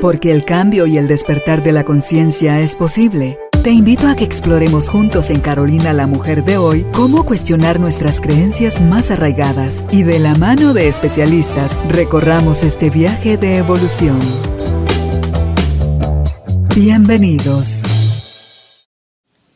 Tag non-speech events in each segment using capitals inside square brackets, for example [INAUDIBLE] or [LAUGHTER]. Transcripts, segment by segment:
Porque el cambio y el despertar de la conciencia es posible. Te invito a que exploremos juntos en Carolina la Mujer de hoy cómo cuestionar nuestras creencias más arraigadas y de la mano de especialistas recorramos este viaje de evolución. Bienvenidos.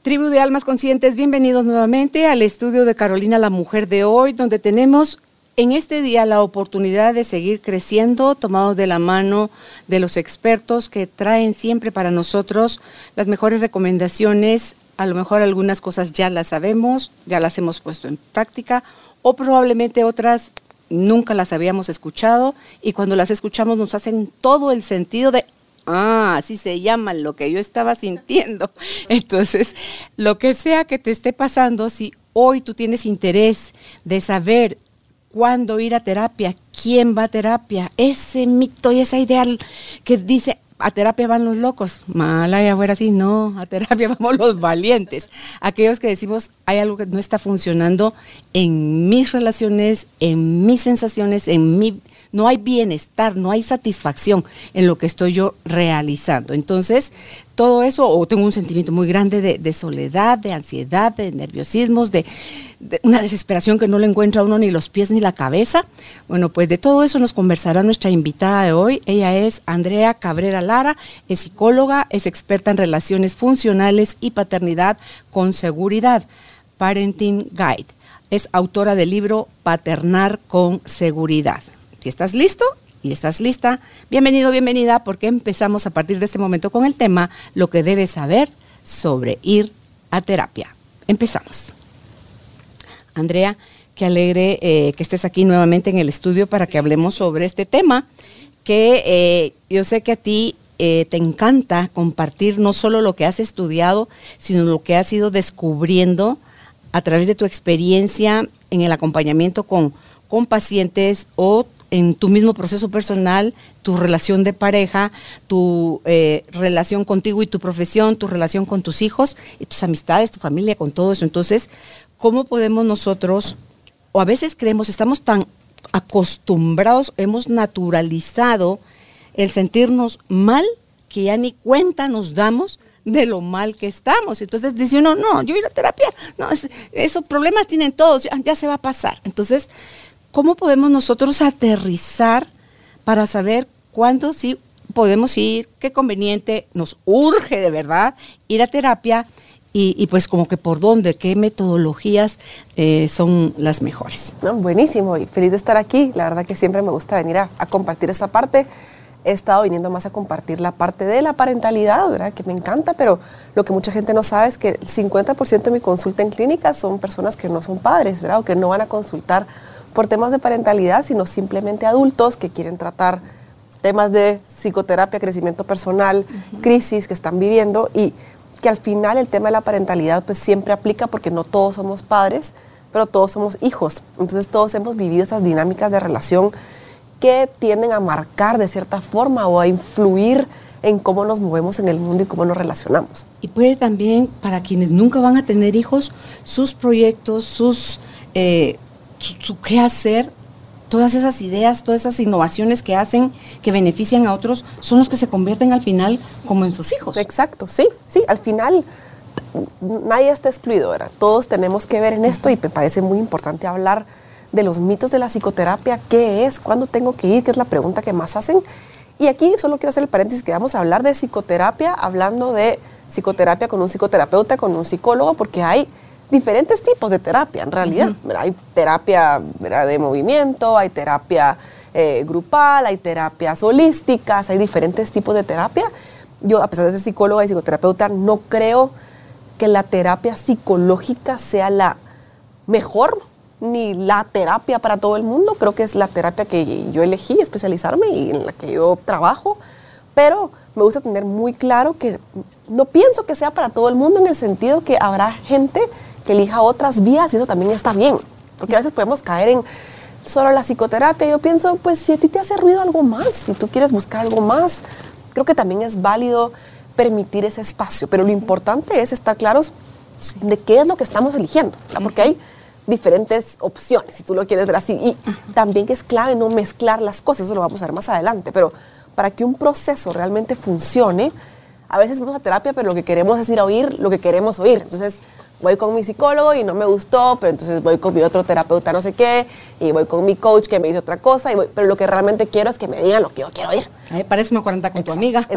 Tribu de Almas Conscientes, bienvenidos nuevamente al estudio de Carolina la Mujer de hoy, donde tenemos en este día la oportunidad de seguir creciendo, tomados de la mano de los expertos que traen siempre para nosotros las mejores recomendaciones. A lo mejor algunas cosas ya las sabemos, ya las hemos puesto en práctica, o probablemente otras nunca las habíamos escuchado y cuando las escuchamos nos hacen todo el sentido de, ah, así se llama lo que yo estaba sintiendo. [LAUGHS] Entonces, lo que sea que te esté pasando, si hoy tú tienes interés de saber cuándo ir a terapia, quién va a terapia, ese mito y esa idea que dice a terapia van los locos, mala ya fuera así, no, a terapia [LAUGHS] vamos los valientes, aquellos que decimos hay algo que no está funcionando en mis relaciones, en mis sensaciones, en mi no hay bienestar, no hay satisfacción en lo que estoy yo realizando. Entonces, todo eso, o tengo un sentimiento muy grande de, soledad, de ansiedad, de nerviosismos, de, una desesperación que no le encuentra a uno ni los pies ni la cabeza. Bueno, pues de todo eso nos conversará nuestra invitada de hoy. Ella es Andrea Cabrera Lara, es psicóloga, es experta en relaciones funcionales y paternidad con seguridad. Parenting Guide. Es autora del libro Paternar con Seguridad. Si estás listo y estás lista, bienvenido, bienvenida, porque empezamos a partir de este momento con el tema lo que debes saber sobre ir a terapia. Empezamos. Andrea, qué alegre eh, que estés aquí nuevamente en el estudio para que hablemos sobre este tema que eh, yo sé que a ti eh, te encanta compartir no solo lo que has estudiado, sino lo que has ido descubriendo a través de tu experiencia en el acompañamiento con, con pacientes o en tu mismo proceso personal, tu relación de pareja, tu eh, relación contigo y tu profesión, tu relación con tus hijos y tus amistades, tu familia, con todo eso. Entonces, ¿cómo podemos nosotros, o a veces creemos, estamos tan acostumbrados, hemos naturalizado el sentirnos mal que ya ni cuenta nos damos de lo mal que estamos. Entonces dice uno, no, yo ir a terapia, no, esos problemas tienen todos, ya se va a pasar. Entonces, ¿cómo podemos nosotros aterrizar para saber cuándo sí podemos ir, qué conveniente, nos urge de verdad ir a terapia y, pues como que por dónde, qué metodologías eh, son las mejores. buenísimo y feliz de estar aquí. La verdad que siempre me gusta venir a, compartir esta parte. He estado viniendo más a compartir la parte de la parentalidad, ¿verdad? que me encanta, pero lo que mucha gente no sabe es que el 50% de mi consulta en clínica son personas que no son padres, ¿verdad? o que no van a consultar por temas de parentalidad, sino simplemente adultos que quieren tratar temas de psicoterapia, crecimiento personal, crisis que están viviendo y que al final el tema de la parentalidad pues siempre aplica porque no todos somos padres, pero todos somos hijos. Entonces todos hemos vivido esas dinámicas de relación que tienden a marcar de cierta forma o a influir en cómo nos movemos en el mundo y cómo nos relacionamos. Y puede también, para quienes nunca van a tener hijos, sus proyectos, sus eh, su, qué hacer, todas esas ideas, todas esas innovaciones que hacen, que benefician a otros, son los que se convierten al final como en sus hijos. Exacto, sí, sí, al final nadie está excluido, ¿verdad? Todos tenemos que ver en esto y me parece muy importante hablar de los mitos de la psicoterapia, qué es, cuándo tengo que ir, qué es la pregunta que más hacen. Y aquí solo quiero hacer el paréntesis que vamos a hablar de psicoterapia, hablando de psicoterapia con un psicoterapeuta, con un psicólogo, porque hay diferentes tipos de terapia en realidad. Hay terapia de movimiento, hay terapia eh, grupal, hay terapias holísticas, hay diferentes tipos de terapia. Yo, a pesar de ser psicóloga y psicoterapeuta, no creo que la terapia psicológica sea la mejor ni la terapia para todo el mundo. Creo que es la terapia que yo elegí especializarme y en la que yo trabajo. Pero me gusta tener muy claro que no pienso que sea para todo el mundo en el sentido que habrá gente que elija otras vías y eso también está bien. Porque a veces podemos caer en solo la psicoterapia. Yo pienso, pues si a ti te hace ruido algo más, si tú quieres buscar algo más, creo que también es válido permitir ese espacio. Pero lo importante es estar claros de qué es lo que estamos eligiendo, porque hay diferentes opciones, si tú lo quieres ver así. Y también que es clave no mezclar las cosas, eso lo vamos a ver más adelante. Pero para que un proceso realmente funcione, a veces vamos a terapia, pero lo que queremos es ir a oír lo que queremos oír. Entonces, voy con mi psicólogo y no me gustó, pero entonces voy con mi otro terapeuta no sé qué, y voy con mi coach que me dice otra cosa, y pero lo que realmente quiero es que me digan lo que yo quiero oír. Ay, parece una 40 con tu amiga.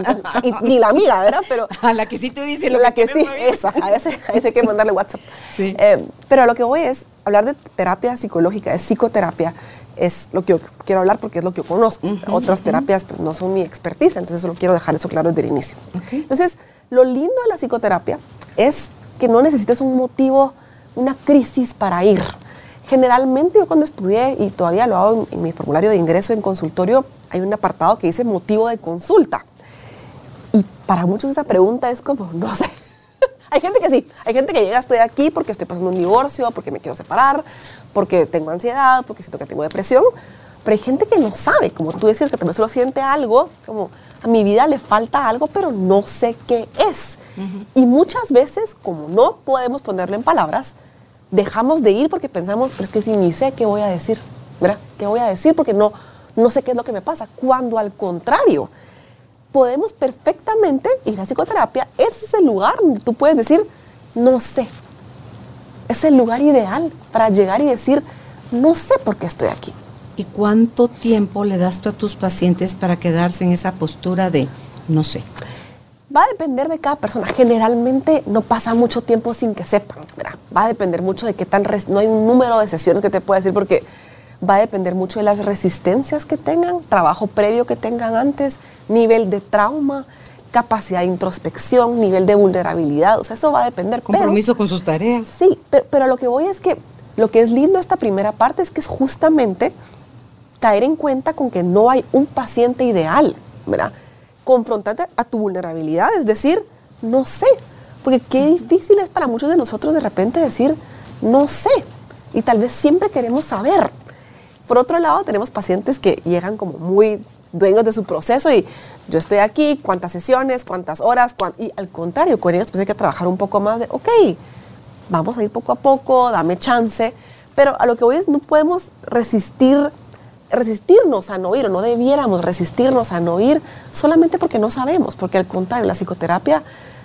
y, ni la amiga, ¿verdad? Pero [LAUGHS] a la que sí te dice lo la que, sí, esa, a veces, hay que mandarle WhatsApp. Sí. Eh, pero a lo que voy es hablar de terapia psicológica, de psicoterapia, es lo que yo quiero hablar porque es lo que yo conozco. Otras terapias pues, no son mi expertise, entonces solo quiero dejar eso claro desde el inicio. Entonces, lo lindo de la psicoterapia es que no necesites un motivo, una crisis para ir. Generalmente yo cuando estudié, y todavía lo hago en, mi formulario de ingreso en consultorio, hay un apartado que dice motivo de consulta. Y para muchos esa pregunta es como, [LAUGHS] no sé. hay gente que sí, hay gente que llega, estoy aquí porque estoy pasando un divorcio, porque me quiero separar, porque tengo ansiedad, porque siento que tengo depresión. Pero hay gente que no sabe, como tú decías, que tal vez solo siente algo, como a mi vida le falta algo, pero no sé qué es. Y muchas veces, como no podemos ponerlo en palabras, dejamos de ir porque pensamos, pero es que si ni sé qué voy a decir, ¿verdad? ¿Qué voy a decir? Porque no, no sé qué es lo que me pasa. Cuando al contrario, podemos perfectamente ir a psicoterapia, ese es el lugar donde tú puedes decir, no sé. Es el lugar ideal para llegar y decir, no sé por qué estoy aquí. ¿Y cuánto tiempo le das tú a tus pacientes para quedarse en esa postura de no sé? Va a depender de cada persona. Generalmente no pasa mucho tiempo sin que sepan. Va a depender mucho de qué tan... No hay un número de sesiones que te pueda decir porque va a depender mucho de las resistencias que tengan, trabajo previo que tengan antes, nivel de trauma, capacidad de introspección, nivel de vulnerabilidad. O sea, eso va a depender. Compromiso con sus tareas. Sí, pero, pero lo que voy es que lo que es lindo esta primera parte es que es justamente caer en cuenta con que no hay un paciente ideal, ¿verdad? Confrontarte a tu vulnerabilidad, es decir, no sé, porque qué difícil es para muchos de nosotros de repente decir, no sé, y tal vez siempre queremos saber. Por otro lado, tenemos pacientes que llegan como muy dueños de su proceso y yo estoy aquí, cuántas sesiones, cuántas horas, y al contrario, con ellos pues hay que trabajar un poco más de, ok, vamos a ir poco a poco, dame chance, pero a lo que voy es, no podemos resistir resistirnos a no ir o no debiéramos resistirnos a no ir solamente porque no sabemos, porque al contrario, la psicoterapia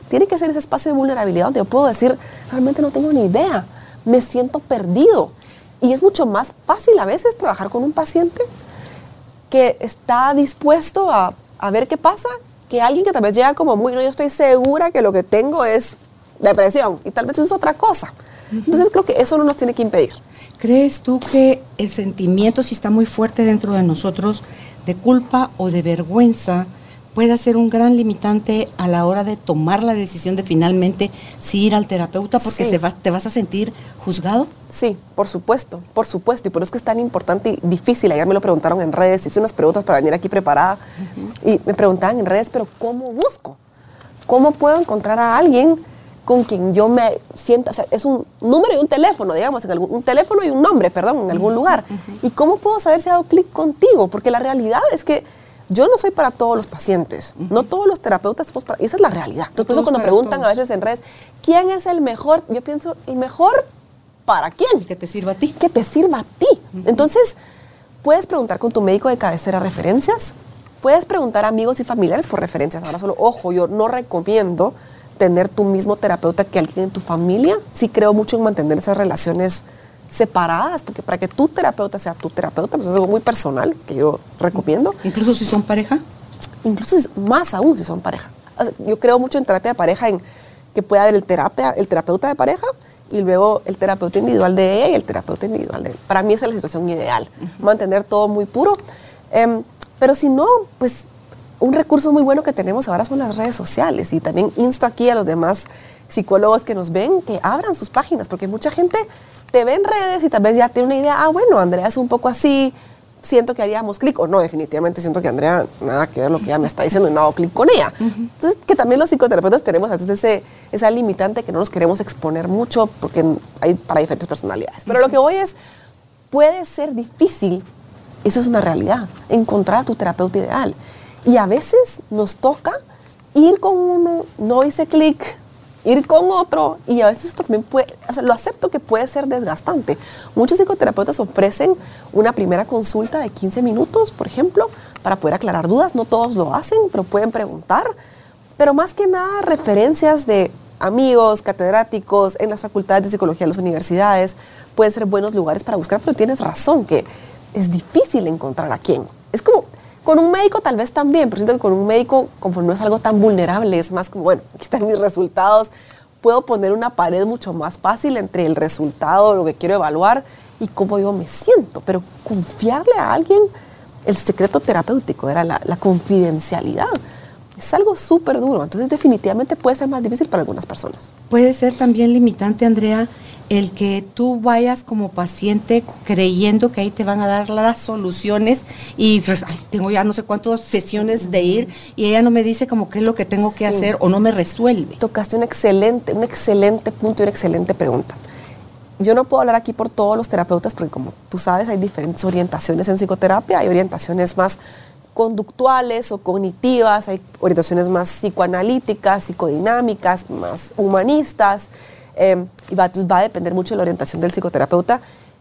tiene que ser ese espacio de vulnerabilidad donde yo puedo decir, realmente no tengo ni idea, me siento perdido. Y es mucho más fácil a veces trabajar con un paciente que está dispuesto a, a ver qué pasa, que alguien que tal vez llega como muy, no, yo estoy segura que lo que tengo es depresión y tal vez es otra cosa. Entonces creo que eso no nos tiene que impedir. ¿Crees tú que el sentimiento, si está muy fuerte dentro de nosotros, de culpa o de vergüenza, puede ser un gran limitante a la hora de tomar la decisión de finalmente si ir al terapeuta porque te vas a sentir juzgado? Sí, por supuesto, por supuesto. Y por eso es que es tan importante y difícil. Ayer me lo preguntaron en redes, hice unas preguntas para venir aquí preparada. Y me preguntaban en redes, pero ¿cómo busco? ¿Cómo puedo encontrar a alguien con quien yo me sienta, o sea, es un número y un teléfono, digamos, en algún, un teléfono y un nombre, perdón, en algún lugar. ¿Y cómo puedo saber si ha dado clic contigo? Porque la realidad es que yo no soy para todos los pacientes, no todos los terapeutas somos para, esa es la realidad. Entonces, por eso cuando preguntan a veces en redes, ¿quién es el mejor? Yo pienso, ¿el mejor para quién? Que te sirva a ti. Que te sirva a ti. Entonces, puedes preguntar con tu médico de cabecera referencias, puedes preguntar a amigos y familiares por referencias. Ahora solo, ojo, yo no recomiendo tener tu mismo terapeuta que alguien en tu familia. Sí creo mucho en mantener esas relaciones separadas, porque para que tu terapeuta sea tu terapeuta, pues es algo muy personal que yo recomiendo. Incluso si son pareja. Incluso más aún si son pareja. Yo creo mucho en terapia de pareja, en que pueda haber el, terapia, el terapeuta de pareja y luego el terapeuta individual de ella y el terapeuta individual de él. Para mí esa es la situación ideal, mantener todo muy puro. Em, pero si no, pues un recurso muy bueno que tenemos ahora son las redes sociales y también insto aquí a los demás psicólogos que nos ven que abran sus páginas, porque mucha gente te ve en redes y tal vez ya tiene una idea, ah, bueno, Andrea es un poco así, siento que haríamos clic, o no, definitivamente siento que Andrea nada que ver lo que ella me está diciendo y no hago clic con ella. Entonces, que también los psicoterapeutas tenemos a veces ese, esa limitante que no nos queremos exponer mucho porque hay para diferentes personalidades. Pero lo que voy es, puede ser difícil, eso es una realidad, encontrar a tu terapeuta ideal. Y a veces nos toca ir con uno, no hice clic, ir con otro y a veces esto también puede, o sea, lo acepto que puede ser desgastante. Muchos psicoterapeutas ofrecen una primera consulta de 15 minutos, por ejemplo, para poder aclarar dudas. No todos lo hacen, pero pueden preguntar. Pero más que nada, referencias de amigos, catedráticos, en las facultades de psicología de las universidades, pueden ser buenos lugares para buscar, pero tienes razón que es difícil encontrar a quién. Es como, con un médico tal vez también, pero siento que con un médico, como no es algo tan vulnerable, es más como, bueno, [LAUGHS] aquí están mis resultados, puedo poner una pared mucho más fácil entre el resultado, lo que quiero evaluar y cómo yo me siento. Pero confiarle a alguien el secreto terapéutico, era la, la confidencialidad es algo súper duro. Entonces definitivamente puede ser más difícil para algunas personas. Puede ser también limitante, Andrea, el que tú vayas como paciente creyendo que ahí te van a dar las soluciones y pues, tengo ya no sé cuántas sesiones de ir y ella no me dice como qué es lo que tengo que hacer o no me resuelve. Tocaste un excelente, un excelente punto y una excelente pregunta. Yo no puedo hablar aquí por todos los terapeutas porque como tú sabes hay diferentes orientaciones en psicoterapia, hay orientaciones más conductuales o cognitivas, hay orientaciones más psicoanalíticas, psicodinámicas, más humanistas, eh, y va, va a depender mucho de la orientación del psicoterapeuta,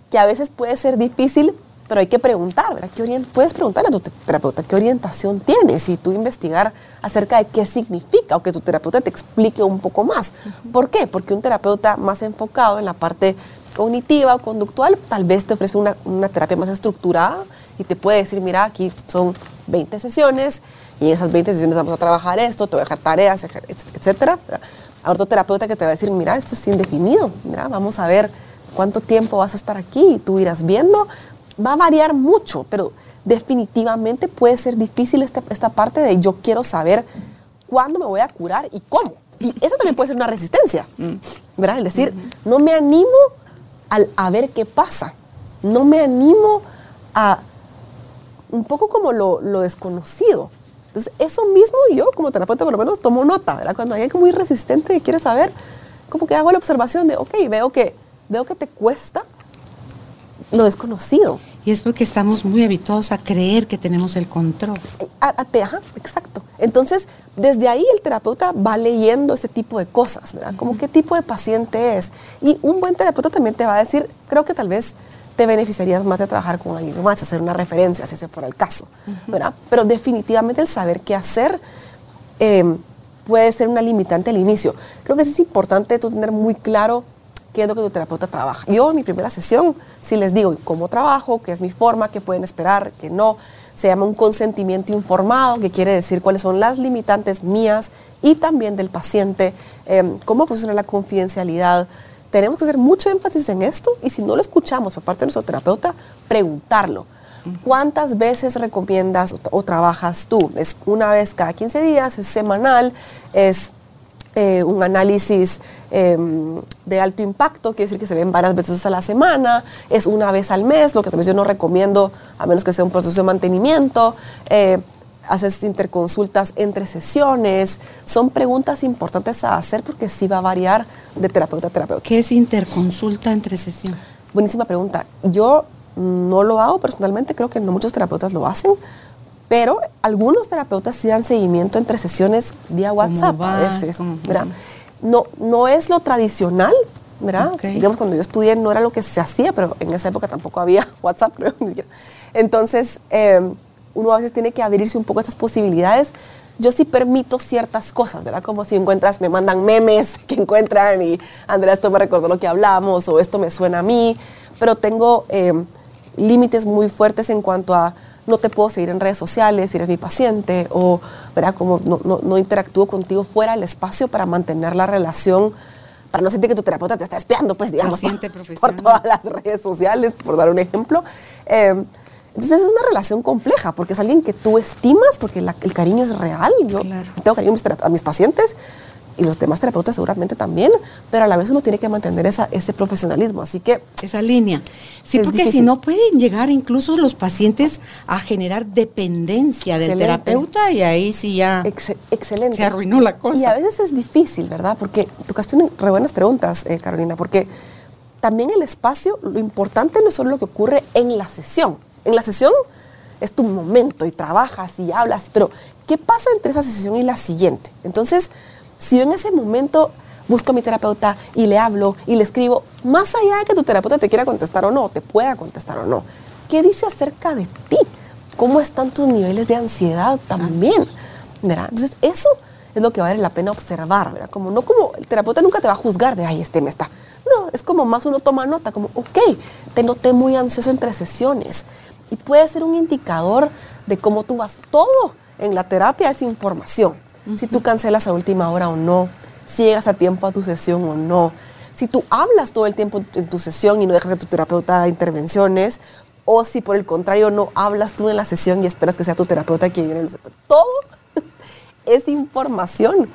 que a veces puede ser difícil, pero hay que preguntar, ¿verdad? ¿Qué puedes preguntarle a tu terapeuta qué orientación tienes y tú investigar acerca de qué significa o que tu terapeuta te explique un poco más. ¿Por qué? Porque un terapeuta más enfocado en la parte cognitiva o conductual tal vez te ofrece una, una terapia más estructurada y te puede decir, mira, aquí son 20 sesiones y en esas 20 sesiones vamos a trabajar esto, te voy a dejar tareas, etcétera. A otro terapeuta que te va a decir, mira, esto es indefinido, mira, vamos a ver cuánto tiempo vas a estar aquí y tú irás viendo. Va a variar mucho, pero definitivamente puede ser difícil este, esta parte de yo quiero saber cuándo me voy a curar y cómo. Y eso también puede ser una resistencia, mm. ¿verdad? Es decir, no me animo al, a ver qué pasa, no me animo a un poco como lo, desconocido. Entonces, eso mismo yo como terapeuta por lo menos tomo nota, ¿verdad? Cuando hay alguien muy resistente y quiere saber, como que hago la observación de, ok, veo que, veo que te cuesta lo desconocido. Y es porque estamos muy habituados a creer que tenemos el control. A, ajá, exacto. Entonces, desde ahí el terapeuta va leyendo ese tipo de cosas, ¿verdad? Como qué tipo de paciente es. Y un buen terapeuta también te va a decir, creo que tal vez te beneficiarías más de trabajar con alguien más, hacer una referencia, si ese fuera el caso, ¿verdad? Pero definitivamente el saber qué hacer em, puede ser una limitante al inicio. Creo que es importante tú tener muy claro qué es lo que tu terapeuta trabaja. Yo en mi primera sesión, si les digo cómo trabajo, qué es mi forma, qué pueden esperar, qué no, se llama un consentimiento informado, que quiere decir cuáles son las limitantes mías y también del paciente, em, cómo funciona la confidencialidad, tenemos que hacer mucho énfasis en esto y si no lo escuchamos por parte de nuestro terapeuta, preguntarlo. ¿Cuántas veces recomiendas o, trabajas tú? ¿Es una vez cada 15 días? ¿Es semanal? ¿Es eh, un análisis em, de alto impacto? Quiere decir que se ven varias veces a la semana. ¿Es una vez al mes? Lo que también yo no recomiendo, a menos que sea un proceso de mantenimiento. Eh, haces interconsultas entre sesiones. Son preguntas importantes a hacer porque sí va a variar de terapeuta a terapeuta. ¿Qué es interconsulta entre sesión? Buenísima pregunta. Yo no lo hago personalmente, creo que no muchos terapeutas lo hacen, pero algunos terapeutas sí dan seguimiento entre sesiones vía WhatsApp a veces. No, no es lo tradicional, ¿verdad? Digamos, cuando yo estudié no era lo que se hacía, pero en esa época tampoco había [LAUGHS] WhatsApp, creo. Entonces, eh, uno a veces tiene que abrirse un poco a estas posibilidades. Yo sí permito ciertas cosas, ¿verdad? Como si encuentras, me mandan memes [LAUGHS] que encuentran y Andrea, esto me recordó lo que hablamos o esto me suena a mí, pero tengo em, límites muy fuertes en cuanto a no te puedo seguir en redes sociales si eres mi paciente o, ¿verdad? Como no, no, no interactúo contigo fuera del espacio para mantener la relación para no sentir que tu terapeuta te está espiando, pues digamos, [LAUGHS] por, todas las redes sociales, por dar un ejemplo. Eh, entonces es una relación compleja porque es alguien que tú estimas, porque el cariño es real. Yo tengo cariño a mis, pacientes y los demás terapeutas seguramente también, pero a la vez uno tiene que mantener esa, ese profesionalismo. Así que... Esa línea. Sí, porque si no pueden llegar incluso los pacientes a generar dependencia del terapeuta y ahí sí ya... excelente. Se arruinó la cosa. Y a veces es difícil, ¿verdad? Porque tocaste unas re buenas preguntas, eh, Carolina, porque también el espacio, lo importante no es solo lo que ocurre en la sesión, en la sesión es tu momento y trabajas y hablas, pero ¿qué pasa entre esa sesión y la siguiente? Entonces, si yo en ese momento busco a mi terapeuta y le hablo y le escribo, más allá de que tu terapeuta te quiera contestar o no, te pueda contestar o no, ¿qué dice acerca de ti? ¿Cómo están tus niveles de ansiedad también? ¿verdad? Entonces, eso es lo que vale la pena observar, ¿verdad? Como no como el terapeuta nunca te va a juzgar de, ay, este me está. No, es como más uno toma nota, como, ok, te noté muy ansioso entre sesiones. Y puede ser un indicador de cómo tú vas. Todo en la terapia es información. Si tú cancelas a última hora o no, si llegas a tiempo a tu sesión o no, si tú hablas todo el tiempo en tu sesión y no dejas que tu terapeuta haga intervenciones, o si por el contrario no hablas tú en la sesión y esperas que sea tu terapeuta quien llene los... Todo [LAUGHS] es información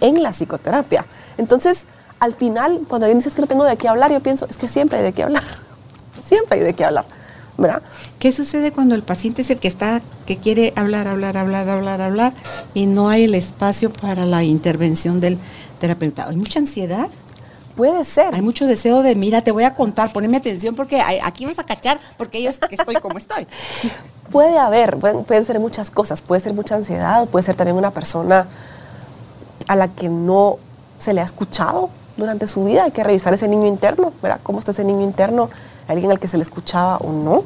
en la psicoterapia. Entonces, al final, cuando alguien dice que no tengo de qué hablar, yo pienso, es que siempre hay de qué hablar. [LAUGHS] Siempre hay de qué hablar. ¿Verdad? ¿Qué sucede cuando el paciente es el que está, que quiere hablar, hablar, hablar, hablar, hablar y no hay el espacio para la intervención del terapeuta? ¿Hay mucha ansiedad? Puede ser. Hay mucho deseo de, mira, te voy a contar, poneme atención porque aquí vas a cachar porque yo estoy como estoy. [LAUGHS] Puede haber, pueden, ser muchas cosas, puede ser mucha ansiedad, puede ser también una persona a la que no se le ha escuchado durante su vida, hay que revisar ese niño interno, ¿verdad? ¿Cómo está ese niño interno? ¿Alguien al que se le escuchaba o no?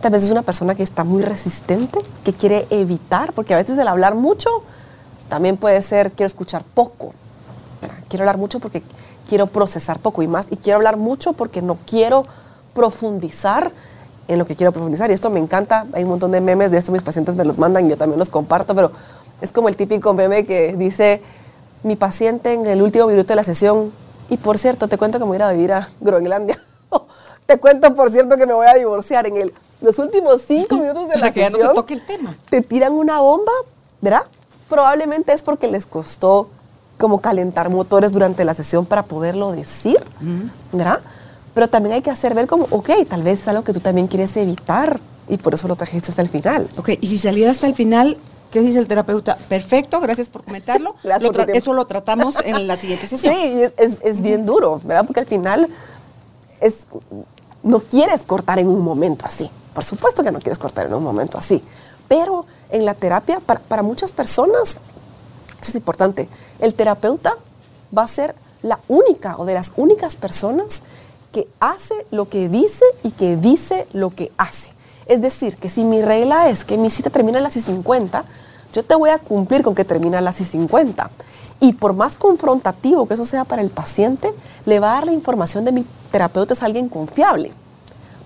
Tal vez es una persona que está muy resistente, que quiere evitar, porque a veces el hablar mucho también puede ser quiero escuchar poco. Quiero hablar mucho porque quiero procesar poco y más, y quiero hablar mucho porque no quiero profundizar en lo que quiero profundizar. Y esto me encanta, hay un montón de memes de esto, mis pacientes me los mandan, yo también los comparto, pero es como el típico meme que dice, mi paciente en el último minuto de la sesión, y por cierto, te cuento que me voy a ir a vivir a Groenlandia. Te cuento, por cierto, que me voy a divorciar en el, los últimos cinco minutos de la que sesión. Ya no se toque el tema. Te tiran una bomba, ¿verdad? Probablemente es porque les costó como calentar motores durante la sesión para poderlo decir, ¿verdad? Pero también hay que hacer ver como, ok, tal vez es algo que tú también quieres evitar y por eso lo trajiste hasta el final. Ok, y si saliera hasta el final, ¿qué dice el terapeuta? Perfecto, gracias por comentarlo. [LAUGHS] eso lo tratamos en la siguiente [LAUGHS] sesión. Sí, es, bien duro, ¿verdad? Porque al final es, no quieres cortar en un momento así. Por supuesto que no quieres cortar en un momento así. Pero en la terapia, para, muchas personas, eso es importante, el terapeuta va a ser la única o de las únicas personas que hace lo que dice y que dice lo que hace. Es decir, que si mi regla es que mi cita termina a las y 50, yo te voy a cumplir con que termina a las y 50. Y por más confrontativo que eso sea para el paciente, le va a dar la información de mi terapeuta es alguien confiable.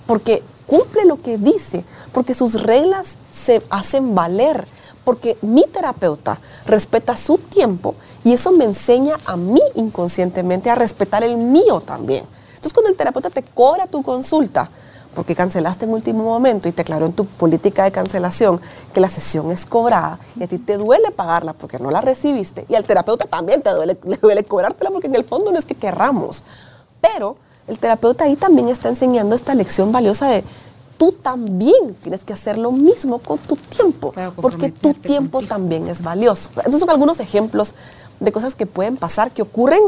Porque cumple lo que dice, porque sus reglas se hacen valer, porque mi terapeuta respeta su tiempo y eso me enseña a mí inconscientemente a respetar el mío también. Entonces, cuando el terapeuta te cobra tu consulta, porque cancelaste en último momento y te aclaró en tu política de cancelación que la sesión es cobrada y a ti te duele pagarla porque no la recibiste y al terapeuta también te duele, [LAUGHS] le duele cobrártela porque en el fondo no es que querramos. Pero el terapeuta ahí también está enseñando esta lección valiosa de tú también tienes que hacer lo mismo con tu tiempo, porque tu tiempo también es valioso. Entonces son algunos ejemplos de cosas que pueden pasar, que ocurren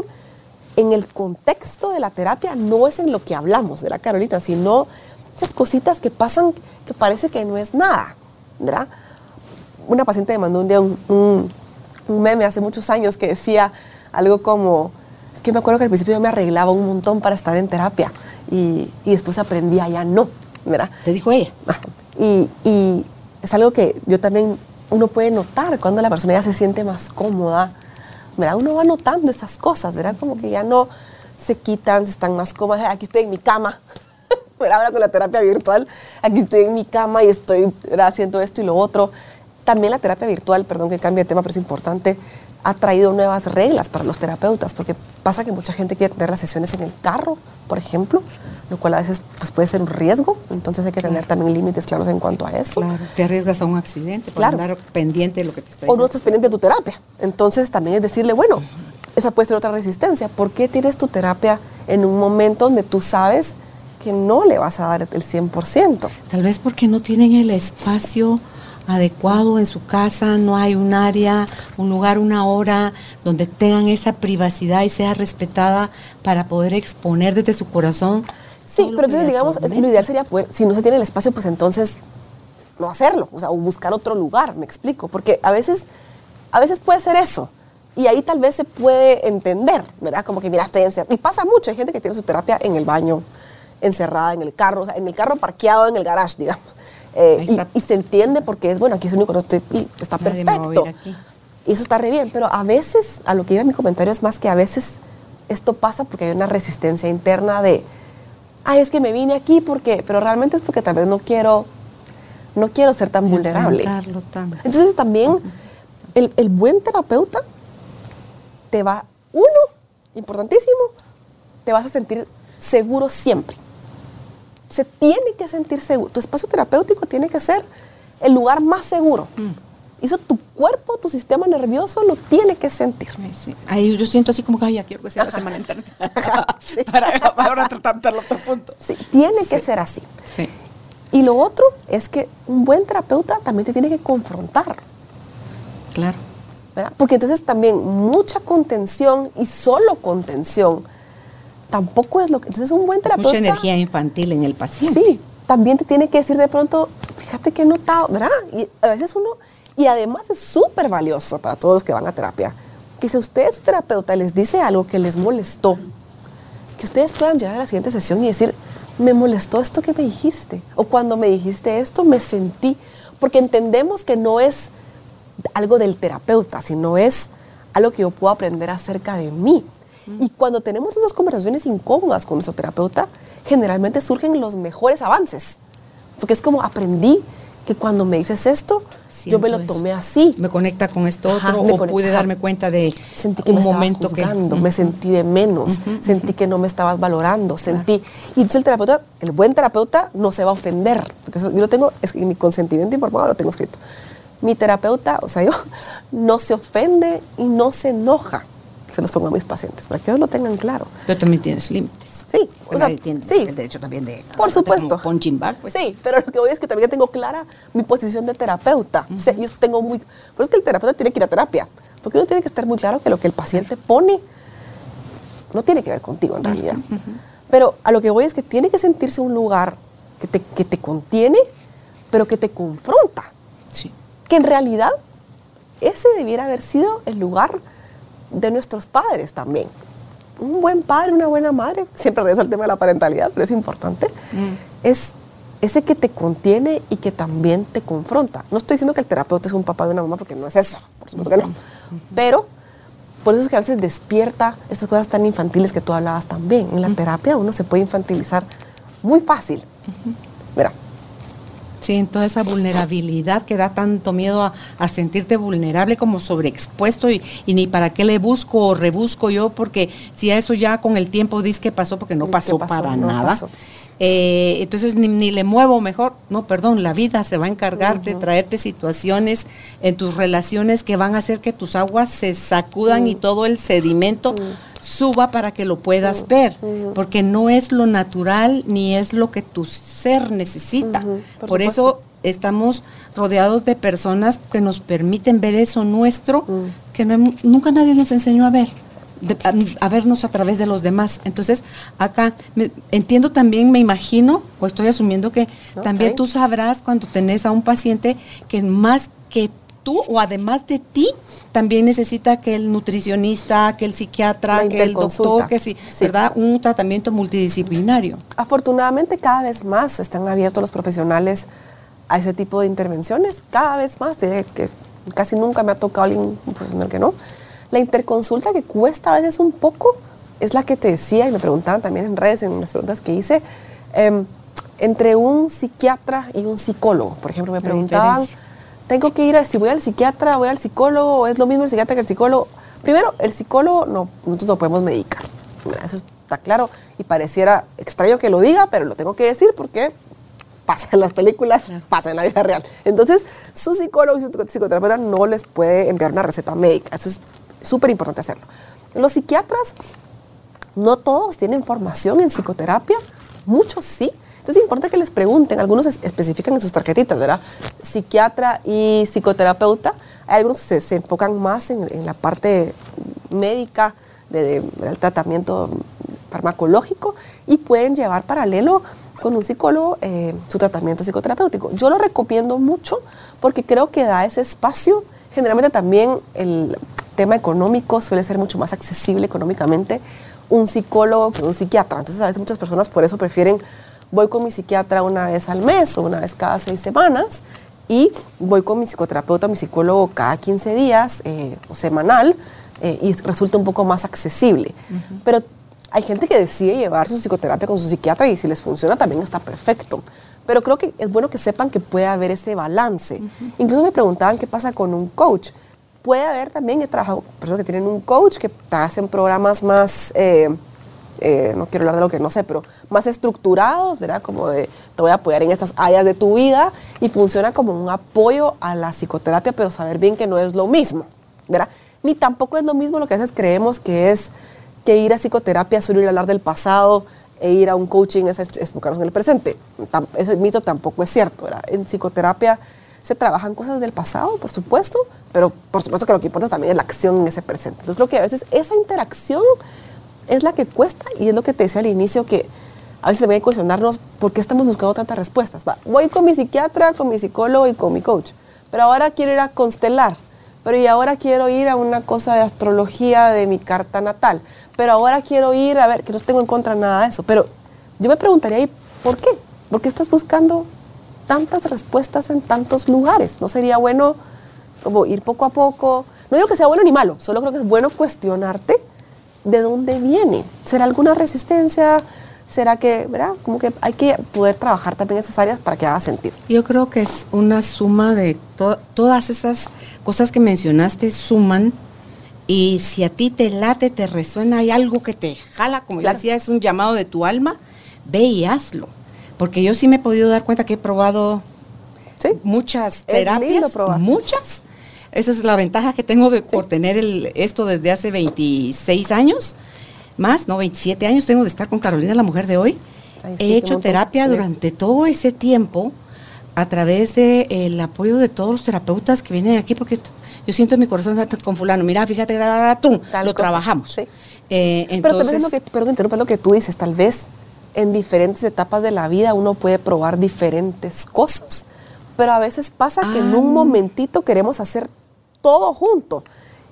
en el contexto de la terapia no es en lo que hablamos, ¿verdad, Carolina? Sino esas cositas que pasan que parece que no es nada, ¿verdad? Una paciente me mandó un día un, meme hace muchos años que decía algo como, es que me acuerdo que al principio yo me arreglaba un montón para estar en terapia y, y después aprendí a ya no, ¿verdad? Te dijo ella. Y, y es algo que yo también, uno puede notar cuando la persona ya se siente más cómoda, ¿verdad? Uno va notando esas cosas, ¿verdad? Como que ya no se quitan, se están más cómodas. Aquí estoy en mi cama, Ahora con la terapia virtual, aquí estoy en mi cama y estoy haciendo esto y lo otro. También la terapia virtual, perdón que cambie de tema, pero es importante, ha traído nuevas reglas para los terapeutas, porque pasa que mucha gente quiere tener las sesiones en el carro, por ejemplo, lo cual a veces pues, puede ser un riesgo, entonces hay que tener también límites claros en cuanto a eso. Claro, te arriesgas a un accidente por claro. andar pendiente de lo que te está diciendo. O no estás pendiente de tu terapia, entonces también es decirle, bueno, esa puede ser otra resistencia, ¿por qué tienes tu terapia en un momento donde tú sabes que no le vas a dar el 100%? Tal vez porque no tienen el espacio adecuado en su casa, no hay un área, un lugar, una hora donde tengan esa privacidad y sea respetada para poder exponer desde su corazón. Sí, pero entonces digamos, lo ideal sería poder, si no se tiene el espacio, pues entonces no hacerlo, o sea, buscar otro lugar, me explico, porque a veces, a veces puede ser eso, Y ahí tal vez se puede entender, ¿verdad? Como que, mira, estoy encerrada. Y pasa mucho, hay gente que tiene su terapia en el baño, encerrada en el carro, o sea, en el carro parqueado en el garage, digamos. Eh, y, y, se entiende porque es, bueno, aquí es el único no estoy, y está perfecto. Y eso está re bien, pero a veces, a lo que iba mi comentario es más que a veces esto pasa porque hay una resistencia interna de, ay, es que me vine aquí porque, pero realmente es porque tal vez no quiero, no quiero ser tan vulnerable. Entonces también el, el buen terapeuta te va, uno, importantísimo, te vas a sentir seguro siempre. Se tiene que sentir seguro. Tu espacio terapéutico tiene que ser el lugar más seguro. Mm. Eso tu cuerpo, tu sistema nervioso lo tiene que sentir. Sí, Ahí yo siento así como que ya quiero que sea la semana entera. [LAUGHS] [LAUGHS] para, ahora tratarlo otro punto. Sí, tiene que ser así. Sí. Y lo otro es que un buen terapeuta también te tiene que confrontar. Claro. Porque entonces también mucha contención y solo contención tampoco es lo que... Entonces un buen terapeuta... mucha energía infantil en el paciente. Sí, también te tiene que decir de pronto, fíjate que he notado, ¿verdad? Y a veces uno... Y además es súper valioso para todos los que van a terapia, que si usted, su terapeuta, les dice algo que les molestó, que ustedes puedan llegar a la siguiente sesión y decir, me molestó esto que me dijiste, o cuando me dijiste esto me sentí, porque entendemos que no es algo del terapeuta, sino es algo que yo puedo aprender acerca de mí. Y cuando tenemos esas conversaciones incómodas con nuestro terapeuta, generalmente surgen los mejores avances. Porque es como aprendí que cuando me dices esto, yo me lo tomé así. Me conecta con esto otro, o pude darme cuenta de sentí que un me momento juzgando, me sentí de menos, sentí que no me estabas valorando, sentí. Y entonces el terapeuta, el buen terapeuta, no se va a ofender. Porque yo lo tengo, es, mi consentimiento informado lo tengo escrito mi terapeuta, o sea, [LAUGHS] yo, no se ofende y no se enoja. Se los pongo a mis pacientes, para que ellos lo tengan claro. Pero también tienes límites. Sí, o sea, sí. el derecho también de... Por supuesto. Punching back. Pues. Sí, pero lo que voy es que también tengo clara mi posición de terapeuta. o sea, yo tengo muy... Por eso es que el terapeuta tiene que ir a terapia, porque uno tiene que estar muy claro que lo que el paciente pone no tiene que ver contigo en realidad. Pero a lo que voy es que tiene que sentirse un lugar que te, que te contiene, pero que te confronta. Sí que en realidad ese debiera haber sido el lugar de nuestros padres también. Un buen padre, una buena madre, siempre regreso al tema de la parentalidad, pero es importante, mm. es ese que te contiene y que también te confronta. No estoy diciendo que el terapeuta es un papá de una mamá, porque no es eso, por supuesto que no. Pero por eso es que a veces despierta estas cosas tan infantiles que tú hablabas también. En la terapia uno se puede infantilizar muy fácil. Mira, Sí, en toda esa vulnerabilidad que da tanto miedo a, sentirte vulnerable como sobreexpuesto y, ni para qué le busco o rebusco yo, porque si a eso ya con el tiempo dices que pasó, porque no pasó, para nada. Eh, entonces ni, le muevo mejor, no, perdón, la vida se va a encargar de traerte situaciones en tus relaciones que van a hacer que tus aguas se sacudan y todo el sedimento suba para que lo puedas ver, porque no es lo natural ni es lo que tu ser necesita. por, eso estamos rodeados de personas que nos permiten ver eso nuestro, que nunca nadie nos enseñó a ver. A, vernos a través de los demás. Entonces, acá entiendo también, me imagino, o estoy asumiendo que también tú sabrás cuando tenés a un paciente que más que tú o además de ti también necesita que el nutricionista, que el psiquiatra, que el doctor, que sí, ¿verdad? Un tratamiento multidisciplinario. Afortunadamente cada vez más están abiertos los profesionales a ese tipo de intervenciones, cada vez más, que casi nunca me ha tocado alguien profesional que no. La interconsulta que cuesta a veces un poco es la que te decía y me preguntaban también en redes, en las preguntas que hice, em, entre un psiquiatra y un psicólogo. Por ejemplo, me preguntaban tengo que ir, si voy al psiquiatra, voy al psicólogo, o es lo mismo el psiquiatra que el psicólogo. Primero, el psicólogo, no, nosotros no podemos medicar. Eso está claro y pareciera extraño que lo diga, pero lo tengo que decir porque pasa en las películas, pasa en la vida real. Entonces, su psicólogo y su psicoterapeuta no les puede enviar una receta médica. Eso es súper importante hacerlo. Los psiquiatras, no todos tienen formación en psicoterapia, muchos sí, entonces es importante que les pregunten, algunos especifican en sus tarjetitas, ¿verdad? Psiquiatra y psicoterapeuta. Hay algunos que se, enfocan más en, la parte médica del tratamiento farmacológico y pueden llevar paralelo con un psicólogo eh, su tratamiento psicoterapéutico. Yo lo recomiendo mucho porque creo que da ese espacio. Generalmente también el, tema económico suele ser mucho más accesible económicamente un psicólogo que un psiquiatra. Entonces a veces muchas personas por eso prefieren voy con mi psiquiatra una vez al mes o una vez cada seis semanas y voy con mi psicoterapeuta, mi psicólogo cada 15 días eh, o semanal eh, y resulta un poco más accesible. Pero hay gente que decide llevar su psicoterapia con su psiquiatra y si les funciona también está perfecto. Pero creo que es bueno que sepan que puede haber ese balance. Incluso me preguntaban qué pasa con un coach. Puede haber también, he trabajado personas que tienen un coach que hacen programas más... Eh, eh, no quiero hablar de lo que no sé, pero más estructurados, ¿verdad? Como de, te voy a apoyar en estas áreas de tu vida y funciona como un apoyo a la psicoterapia, pero saber bien que no es lo mismo, ¿verdad? Ni tampoco es lo mismo lo que a veces creemos que es que ir a psicoterapia solo ir a hablar del pasado e ir a un coaching es enfocarnos en el presente. Ese mito tampoco es cierto, ¿verdad? En psicoterapia se trabajan cosas del pasado, por supuesto, pero por supuesto que lo que importa también es la acción en ese presente. Entonces, lo que a veces esa interacción es la que cuesta y es lo que te decía al inicio que a veces se a cuestionarnos por qué estamos buscando tantas respuestas. voy con mi psiquiatra, con mi psicólogo y con mi coach, pero ahora quiero ir a constelar, pero y ahora quiero ir a una cosa de astrología de mi carta natal, pero ahora quiero ir a ver, que no tengo en contra nada de eso, pero yo me preguntaría, ¿y por qué? ¿Por qué estás buscando tantas respuestas en tantos lugares? ¿No sería bueno como ir poco a poco? No digo que sea bueno ni malo, solo creo que es bueno cuestionarte de dónde viene. ¿Será alguna resistencia? ¿Será que, verdad? Como que hay que poder trabajar también esas áreas para que haga sentido. Yo creo que es una suma de todas esas cosas que mencionaste suman y si a ti te late, te resuena, hay algo que te jala, como yo decía, es un llamado de tu alma, ve y hazlo. Porque yo sí me he podido dar cuenta que he probado muchas terapias, muchas, esa es la ventaja que tengo de, por tener el, esto desde hace 26 años, más, no, 27 años tengo de estar con Carolina, la mujer de hoy. He hecho terapia durante todo ese tiempo a través del el apoyo de todos los terapeutas que vienen aquí, porque yo siento en mi corazón con fulano, mira, fíjate, tú, lo trabajamos. Eh, Pero vez lo que, perdón, lo que tú dices, tal vez en diferentes etapas de la vida uno puede probar diferentes cosas, pero a veces pasa que en un ah. momentito queremos hacer todo junto.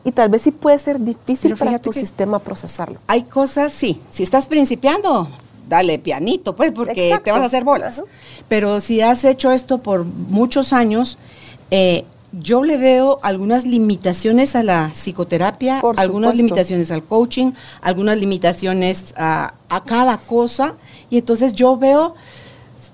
Y tal vez sí puede ser difícil para tu sistema procesarlo. Hay cosas, sí. Si estás principiando, dale pianito, pues, porque te vas a hacer bolas. Pero si has hecho esto por muchos años, eh, yo le veo algunas limitaciones a la psicoterapia, algunas limitaciones al coaching, algunas limitaciones a, a, cada cosa. Y entonces yo veo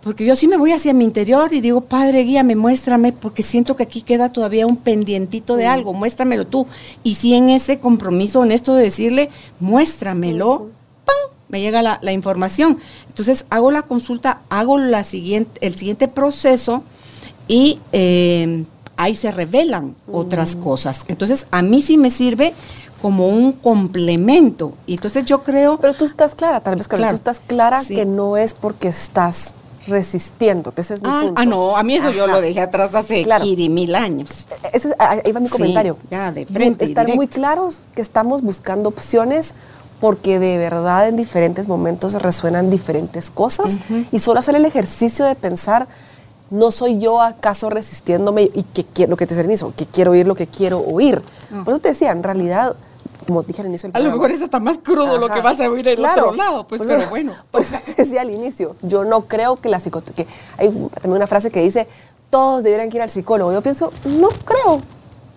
porque yo sí me voy hacia mi interior y digo, Padre, guíame, muéstrame, porque siento que aquí queda todavía un pendientito de algo, muéstramelo tú. Y si en ese compromiso honesto de decirle, muéstramelo, ¡pam! me llega la, información. Entonces hago la consulta, hago la siguiente, el siguiente proceso y eh, ahí se revelan otras cosas. Entonces a mí sí me sirve como un complemento. Y entonces yo creo... Pero tú estás clara, tal vez, claro, tú estás clara que no es porque estás resistiéndote. Ese es mi ah, punto. Ah, no, a mí eso yo lo dejé atrás hace mil años. Ese, ahí va mi comentario. ya, de frente. Estar muy claros que estamos buscando opciones porque de verdad en diferentes momentos resuenan diferentes cosas y solo hacer el ejercicio de pensar, no soy yo acaso resistiéndome y que quiero lo que te servicio, que quiero oír lo que quiero oír. Ah. Por eso te decía, en realidad como dije al inicio A lo mejor es hasta más crudo lo que vas a oír en otro lado, pues, pero bueno. [LAUGHS] Pues [LAUGHS] decía al inicio, yo no creo que la psicoterapia, hay también una frase que dice, todos deberían ir al psicólogo. Yo pienso, no creo.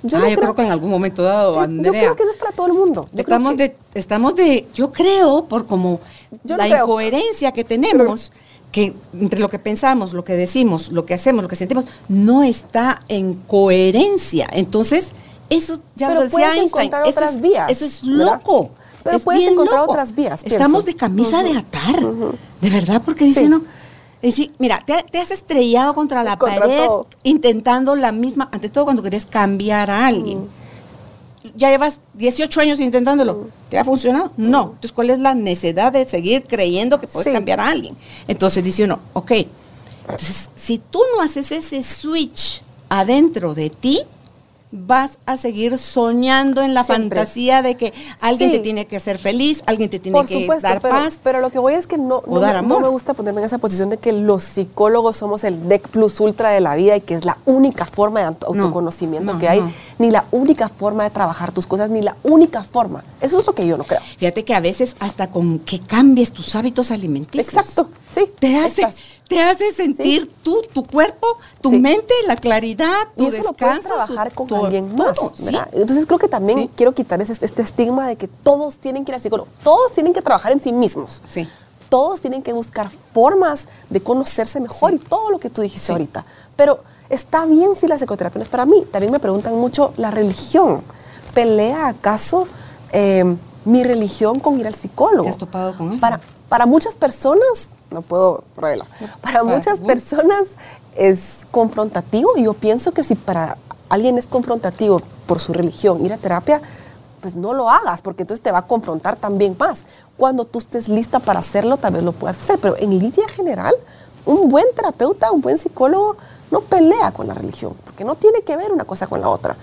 Yo, ah, yo creo, que en algún momento dado, Andrea. Yo creo que no es para todo el mundo. estamos, de, estamos de, yo creo, por como la incoherencia que tenemos, que entre lo que pensamos, lo que decimos, lo que hacemos, lo que sentimos, no está en coherencia. Entonces, eso ya lo decía Einstein. Encontrar otras vías, eso es loco. Pero puedes encontrar otras vías. Estamos de camisa de atar. De verdad, porque dice uno. mira, te, has estrellado contra la pared intentando la misma, ante todo cuando querés cambiar a alguien. Ya llevas 18 años intentándolo. ¿Te ha funcionado? No. Entonces, ¿cuál es la necesidad de seguir creyendo que puedes cambiar a alguien? Entonces dice uno, ok. Entonces, si tú no haces ese switch adentro de ti, vas a seguir soñando en la fantasía de que alguien te tiene que hacer feliz, alguien te tiene que dar pero, paz. Pero lo que voy es que no, no, me gusta ponerme en esa posición de que los psicólogos somos el deck plus ultra de la vida y que es la única forma de autoconocimiento que hay, ni la única forma de trabajar tus cosas, ni la única forma. Eso es lo que yo no creo. Fíjate que a veces hasta con que cambies tus hábitos alimenticios. Exacto, sí. Te hace te hace sentir tú, tu cuerpo, tu mente, la claridad, tu y eso lo puedes trabajar con alguien más. Entonces creo que también quiero quitar ese, este estigma de que todos tienen que ir al psicólogo. Todos tienen que trabajar en sí mismos. Sí. Todos tienen que buscar formas de conocerse mejor y todo lo que tú dijiste ahorita. Pero está bien si la psicoterapia no es para mí. También me preguntan mucho la religión. ¿Pelea acaso eh, mi religión con ir al psicólogo? ¿Te has topado con Para, para muchas personas no puedo revelar. Para muchas personas es confrontativo y yo pienso que si para alguien es confrontativo por su religión ir a terapia, pues no lo hagas, porque entonces te va a confrontar también más. Cuando tú estés lista para hacerlo, tal vez lo puedas hacer, pero en línea general, un buen terapeuta, un buen psicólogo, no pelea con la religión, porque no tiene que ver una cosa con la otra.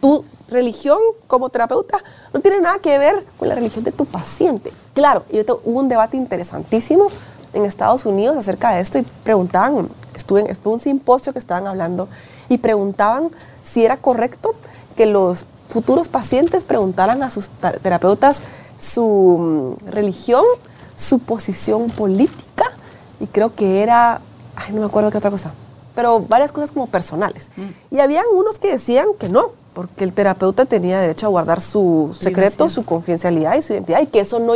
Tu religión como terapeuta no tiene nada que ver con la religión de tu paciente. Claro, y hubo un debate interesantísimo en Estados Unidos acerca de esto y preguntaban, estuve, en un simposio que estaban hablando y preguntaban si era correcto que los futuros pacientes preguntaran a sus terapeutas su mm, religión, su posición política y creo que era, ay, no me acuerdo qué otra cosa, pero varias cosas como personales. Mm. Y habían unos que decían que no, porque el terapeuta tenía derecho a guardar su secreto, su confidencialidad y su identidad y que eso no,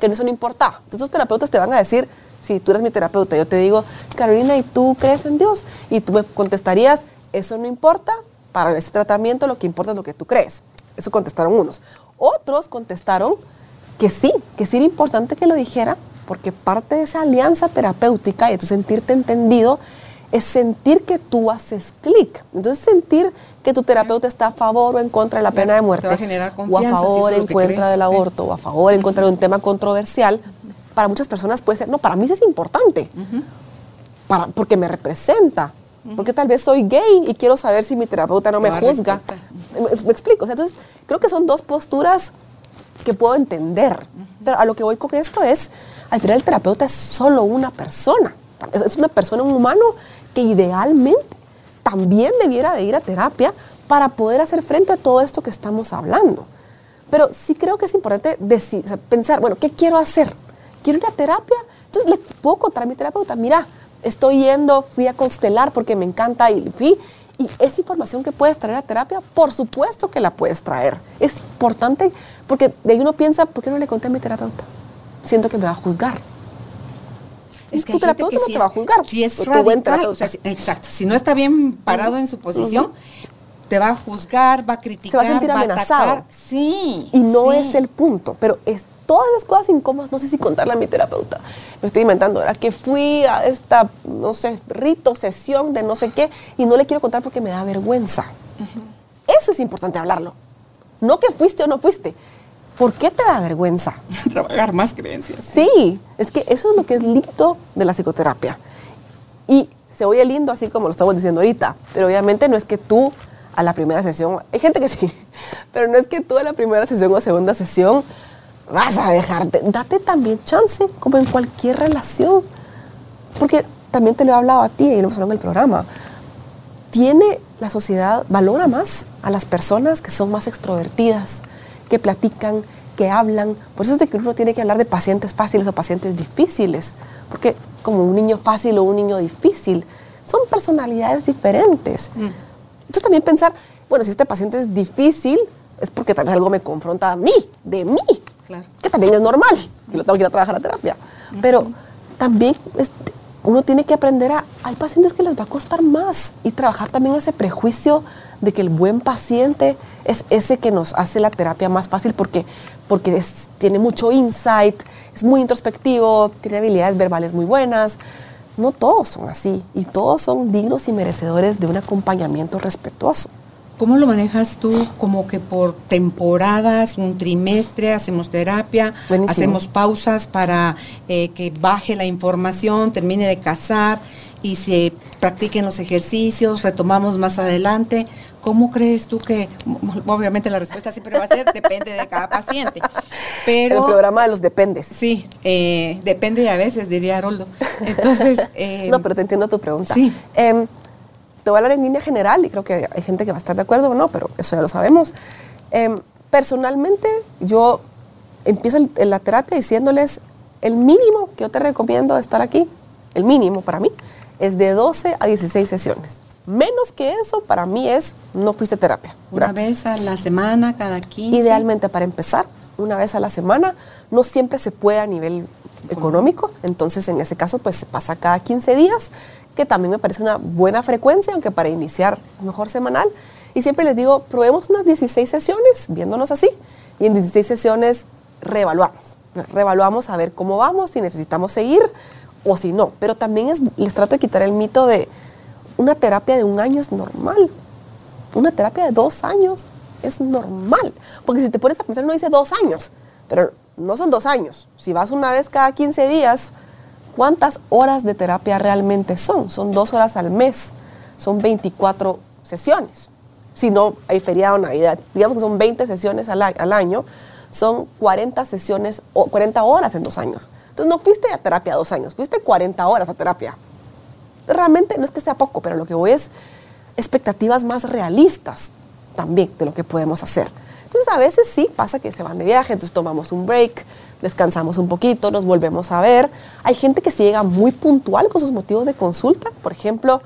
que eso no importaba. Entonces los terapeutas te van a decir, si tú eres mi terapeuta, yo te digo, Carolina, ¿y tú crees en Dios? Y tú me contestarías, eso no importa, para este tratamiento lo que importa es lo que tú crees. Eso contestaron unos. Otros contestaron que sí, que sí era importante que lo dijera, porque parte de esa alianza terapéutica y de tu sentirte entendido es sentir que tú haces clic. Entonces, sentir que tu terapeuta está a favor o en contra de la pena de muerte, o a favor en contra del aborto, o a favor en contra de un tema controversial, para muchas personas puede ser, no, para mí es importante, para, porque me representa, porque tal vez soy gay y quiero saber si mi terapeuta no me juzga. Me, explico, entonces creo que son dos posturas que puedo entender, pero a lo que voy con esto es, al final el terapeuta es solo una persona, es una persona, un humano que idealmente también debiera de ir a terapia para poder hacer frente a todo esto que estamos hablando. Pero sí creo que es importante decir, pensar, bueno, ¿qué quiero hacer? quiero ir a terapia. Entonces le puedo contar a mi terapeuta, mira, estoy yendo, fui a constelar porque me encanta y fui. Y esa información que puedes traer a terapia, por supuesto que la puedes traer. Es importante porque de ahí uno piensa, ¿por qué no le conté a mi terapeuta? Siento que me va a juzgar. Es que tu terapeuta no te va a juzgar. Si es radical, o sea, exacto. Si no está bien parado en su posición, te va a juzgar, va a criticar, se va a sentir amenazado. Sí. Y no es el punto, pero es todas esas cosas incómodas, no sé si contarle a mi terapeuta, lo estoy inventando, era que fui a esta, no sé, rito, sesión de no sé qué, y no le quiero contar porque me da vergüenza. Eso es importante hablarlo. No que fuiste o no fuiste. ¿Por qué te da vergüenza? [LAUGHS] Trabajar más creencias. Sí, es que eso es lo que es lindo de la psicoterapia. Y se oye lindo así como lo estamos diciendo ahorita, pero obviamente no es que tú a la primera sesión, hay gente que sí, [LAUGHS] pero no es que tú a la primera sesión o segunda sesión vas a dejarte. Date también chance, como en cualquier relación. Porque también te lo he hablado a ti y lo hemos hablado en el programa. Tiene la sociedad, valora más a las personas que son más extrovertidas, que platican, que hablan. Por eso es de que uno tiene que hablar de pacientes fáciles o pacientes difíciles. Porque como un niño fácil o un niño difícil, son personalidades diferentes. Mm. Entonces también pensar, bueno, si este paciente es difícil, es porque tal vez algo me confronta a mí, de mí. Que también es normal, que lo tengo que ir a trabajar a terapia. Pero también este, uno tiene que aprender a, hay pacientes que les va a costar más y trabajar también ese prejuicio de que el buen paciente es ese que nos hace la terapia más fácil porque, porque tiene mucho insight, es muy introspectivo, tiene habilidades verbales muy buenas. No todos son así y todos son dignos y merecedores de un acompañamiento respetuoso. ¿Cómo lo manejas tú? Como que por temporadas, un trimestre, hacemos terapia, hacemos pausas para eh, que baje la información, termine de cazar y se practiquen los ejercicios, retomamos más adelante. ¿Cómo crees tú que, obviamente la respuesta siempre va a ser, depende de cada paciente, [LAUGHS] pero... El programa de los dependes. Sí, eh, depende a veces, diría Haroldo. Entonces... [LAUGHS] Eh, no, pero te entiendo tu pregunta. Sí. Te voy a hablar en línea general y creo que hay gente que va a estar de acuerdo o no, pero eso ya lo sabemos. Em, personalmente, yo empiezo la terapia diciéndoles el mínimo que yo te recomiendo de estar aquí, el mínimo para mí, es de 12 a 16 sesiones. Menos que eso, para mí es, no fuiste terapia. Una vez a la semana, cada 15. Idealmente, para empezar, una vez a la semana. No siempre se puede a nivel económico, entonces en ese caso, pues se pasa cada 15 días que también me parece una buena frecuencia, aunque para iniciar es mejor semanal. Y siempre les digo, probemos unas 16 sesiones, viéndonos así, y en 16 sesiones reevaluamos. Reevaluamos a ver cómo vamos, si necesitamos seguir o si no. Pero también es, les trato de quitar el mito de una terapia de un año es normal. Una terapia de dos años es normal. Porque si te pones a pensar, no dice dos años, pero no son dos años. Si vas una vez cada 15 días, ¿Cuántas horas de terapia realmente son? Son dos horas al mes, son 24 sesiones. Si no hay feriado, Navidad, digamos que son 20 sesiones al, año, son 40 sesiones, o 40 horas en dos años. Entonces no fuiste a terapia dos años, fuiste 40 horas a terapia. Realmente no es que sea poco, pero lo que voy es expectativas más realistas también de lo que podemos hacer. Entonces a veces sí pasa que se van de viaje, entonces tomamos un break, descansamos un poquito, nos volvemos a ver. Hay gente que se llega muy puntual con sus motivos de consulta. Por ejemplo,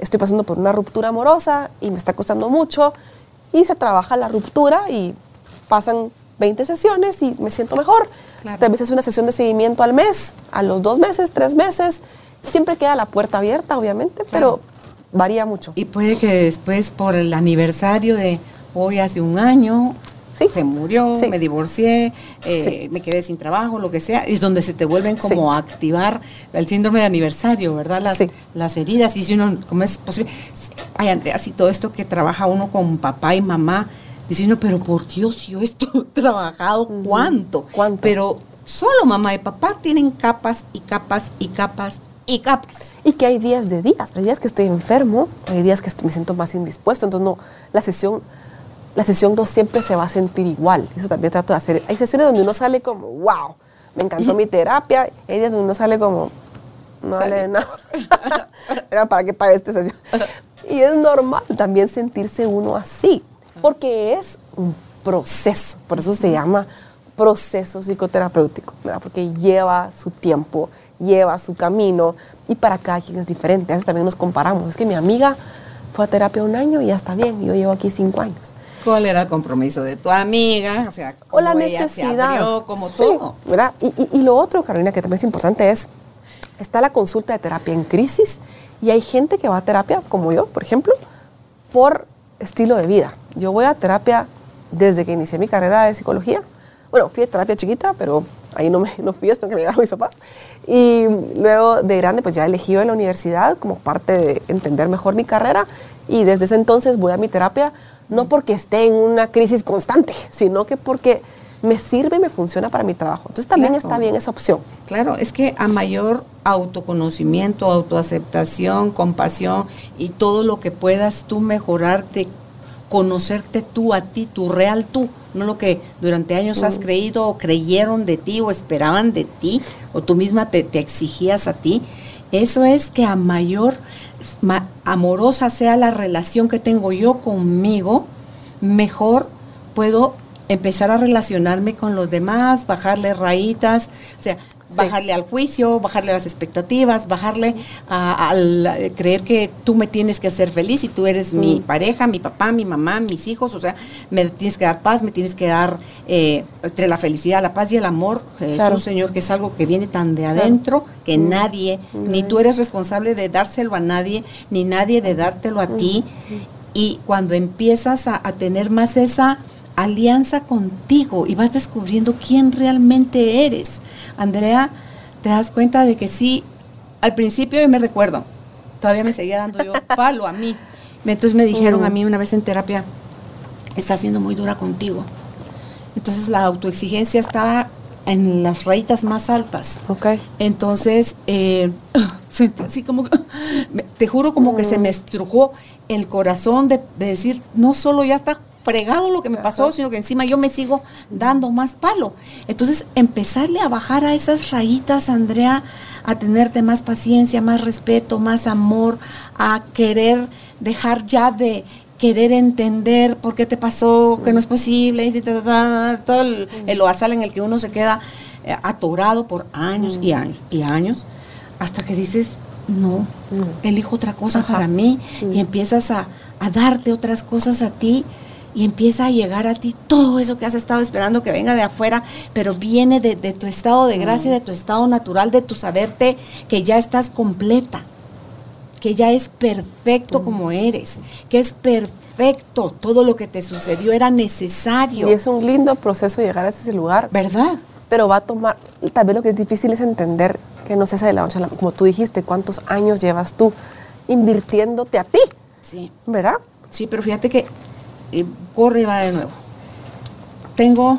estoy pasando por una ruptura amorosa y me está costando mucho y se trabaja la ruptura y pasan 20 sesiones y me siento mejor. Tal vez es una sesión de seguimiento al mes, a los dos meses, tres meses. Siempre queda la puerta abierta, obviamente, pero varía mucho. Y puede que después, por el aniversario de hoy hace un año, se murió, me divorcié, eh, me quedé sin trabajo, lo que sea, es donde se te vuelven como a activar el síndrome de aniversario, ¿verdad? Las, las heridas, y si uno, ¿cómo es posible? Ay, Andrea, así todo esto que trabaja uno con papá y mamá, diciendo, pero por Dios, yo esto he trabajado, ¿cuánto? ¿Cuánto? Pero solo mamá y papá tienen capas y capas y capas y capas. Y que hay días de días, hay días que estoy enfermo, hay días que me siento más indispuesto, entonces no, la sesión la sesión no siempre se va a sentir igual. Eso también trato de hacer. Hay sesiones donde uno sale como, wow, me encantó mi terapia. Hay días donde uno sale como, no vale nada. [LAUGHS] Era para que pague esta sesión. Y es normal también sentirse uno así, porque es un proceso. Por eso se llama proceso psicoterapéutico, ¿verdad? porque lleva su tiempo, lleva su camino y para cada quien es diferente. A veces también nos comparamos. Es que mi amiga fue a terapia un año y ya está bien, yo llevo aquí cinco años. ¿Cuál era el compromiso de tu amiga? O sea, o la necesidad. como todo. Y, lo otro, Carolina, que también es importante es, está la consulta de terapia en crisis y hay gente que va a terapia, como yo, por ejemplo, por estilo de vida. Yo voy a terapia desde que inicié mi carrera de psicología. Bueno, fui a terapia chiquita, pero ahí no, me, no fui esto que me llegaron mis papás. Y luego de grande, pues ya elegí en la universidad como parte de entender mejor mi carrera. Y desde ese entonces voy a mi terapia no porque esté en una crisis constante, sino que porque me sirve y me funciona para mi trabajo. Entonces también está bien esa opción. Claro, es que a mayor autoconocimiento, autoaceptación, compasión y todo lo que puedas tú mejorarte, conocerte tú a ti, tu real tú, no lo que durante años has mm. creído o creyeron de ti o esperaban de ti o tú misma te, te exigías a ti. Eso es que a mayor amorosa sea la relación que tengo yo conmigo, mejor puedo empezar a relacionarme con los demás, bajarle rayitas, o sea, bajarle al juicio, bajarle las expectativas, bajarle al creer que tú me tienes que hacer feliz y tú eres mi mm. pareja, mi papá, mi mamá, mis hijos, o sea, me tienes que dar paz, me tienes que dar eh, entre la felicidad, la paz y el amor, es un Señor, que es algo que viene tan de adentro que mm. nadie, ni tú eres responsable de dárselo a nadie, ni nadie de dártelo a mm. ti. Y cuando empiezas a tener más esa alianza contigo y vas descubriendo quién realmente eres, Andrea, te das cuenta de que sí, al principio yo me recuerdo, todavía me seguía dando yo [LAUGHS] palo a mí. Entonces me dijeron a mí una vez en terapia, está siendo muy dura contigo. Entonces la autoexigencia estaba en las rayitas más altas. Ok. Entonces, eh, [LAUGHS] sentí así como, [LAUGHS] te juro como que se me estrujó el corazón de, de decir, no solo ya está fregado lo que me pasó, sino que encima yo me sigo dando más palo. Entonces, empezarle a bajar a esas rayitas, Andrea, a tenerte más paciencia, más respeto, más amor, a querer dejar ya de querer entender por qué te pasó, que no es posible, y ta, ta, ta, todo el, el loazal en el que uno se queda eh, atorado por años y años y años, hasta que dices, no, elijo otra cosa para mí, y empiezas a, a darte otras cosas a ti, y empieza a llegar a ti todo eso que has estado esperando que venga de afuera, pero viene de, de tu estado de gracia, de tu estado natural, de tu saberte que ya estás completa que ya es perfecto como eres, que es perfecto, todo lo que te sucedió era necesario, Y es un lindo proceso llegar a ese lugar, ¿verdad? pero va a tomar, tal vez lo que es difícil es entender que no se hace de la noche como tú dijiste, cuántos años llevas tú invirtiéndote a ti, Sí, ¿verdad? sí, pero fíjate que eh, corre y va de nuevo. Tengo,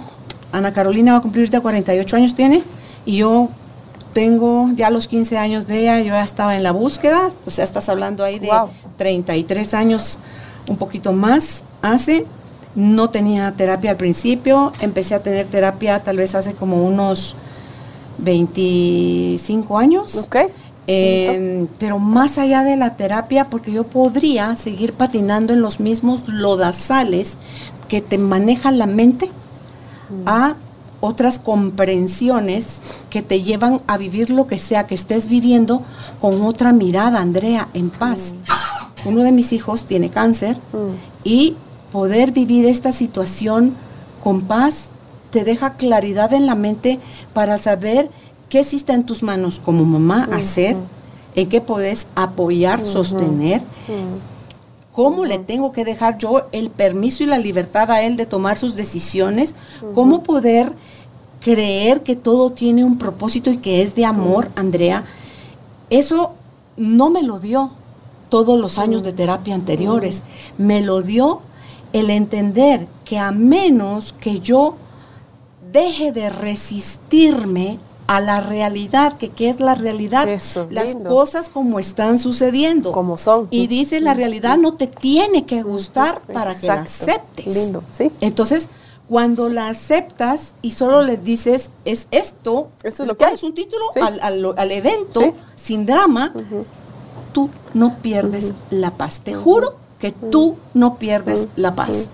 Ana Carolina va a cumplir ahorita 48 años tiene, y yo tengo ya los 15 años de ella, yo ya estaba en la búsqueda, o sea, estás hablando ahí de Wow. 33 años, un poquito más hace. No tenía terapia al principio, empecé a tener terapia tal vez hace como unos 25 años. Ok. Eh, pero más allá de la terapia, porque yo podría seguir patinando en los mismos lodazales que te manejan la mente a otras comprensiones que te llevan a vivir lo que sea que estés viviendo con otra mirada, Andrea, en paz. Uno de mis hijos tiene cáncer y poder vivir esta situación con paz te deja claridad en la mente para saber qué sí está en tus manos como mamá hacer, en qué podés apoyar, sostener, cómo le tengo que dejar yo el permiso y la libertad a él de tomar sus decisiones, cómo poder creer que todo tiene un propósito y que es de amor, Andrea. Eso no me lo dio todos los años de terapia anteriores, me lo dio el entender que a menos que yo deje de resistirme a la realidad, que qué es la realidad, Eso, las lindo. cosas como están sucediendo. Como son. Y dice, la realidad no te tiene que gustar para que la aceptes. Lindo, sí. Entonces, cuando la aceptas y solo le dices, es esto, Eso es lo que pones un título Sí. al, al- al evento Sí. sin drama, tú no pierdes la paz. Te juro que tú no pierdes la paz.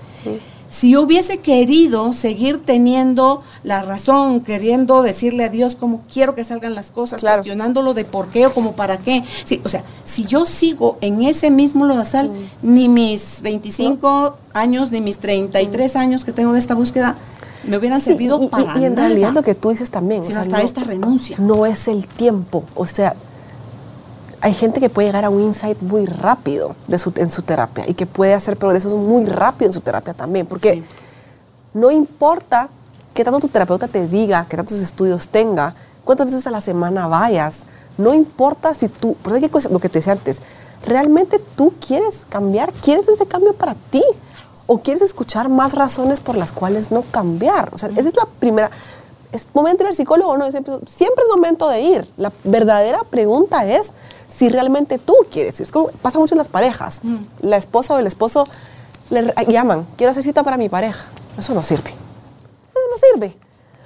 Si yo hubiese querido seguir teniendo la razón, queriendo decirle a Dios cómo quiero que salgan las cosas, Claro. cuestionándolo de por qué o como para qué. Sí, o sea, si yo sigo en ese mismo lodazal, ni mis 25 años, ni mis 33 años que tengo de esta búsqueda, me hubieran Sí, servido y, y- para y en nada. realidad lo que tú dices también, o Sino sea, hasta no- esta renuncia. no es el tiempo. O sea, hay gente que puede llegar a un insight muy rápido de su, en su terapia y que puede hacer progresos muy rápido en su terapia también. Porque Sí. no importa qué tanto tu terapeuta te diga, qué tantos estudios tenga, cuántas veces a la semana vayas, no importa si tú, por eso hay que lo que te decía antes, ¿realmente tú quieres cambiar? ¿Quieres ese cambio para ti? ¿O quieres escuchar más razones por las cuales no cambiar? O sea, esa es la primera. ¿Es momento de ir al psicólogo o no? Siempre, siempre es momento de ir. La verdadera pregunta es si realmente tú quieres ir. Es como pasa mucho en las parejas. La esposa o el esposo le llaman, quiero hacer cita para mi pareja. Eso no sirve. Eso no sirve.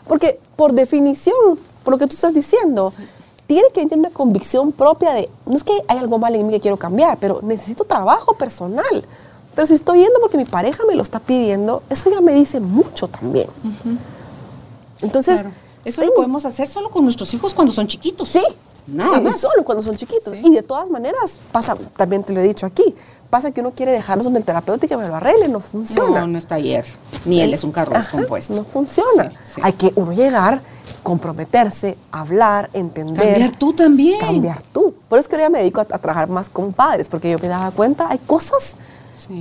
Porque por definición, por lo que tú estás diciendo, tiene que tener una convicción propia de, no es que hay algo mal en mí que quiero cambiar, pero necesito trabajo personal. Pero si estoy yendo porque mi pareja me lo está pidiendo, eso ya me dice mucho también. Entonces, Claro. Eso lo podemos hacer solo con nuestros hijos cuando son chiquitos. Sí, Nada y más. solo cuando son chiquitos. Sí. Y de todas maneras, pasa, también te lo he dicho aquí, pasa que uno quiere dejarlos donde el terapeuta y que me lo arregle, no funciona. No, no está ayer. Ni él es un carro Ajá, descompuesto. No funciona. Sí, sí. Hay que uno llegar, comprometerse, hablar, entender. Cambiar tú también. Cambiar tú. Por eso es que ahora ya me dedico a, a trabajar más con padres, porque yo me daba cuenta, hay cosas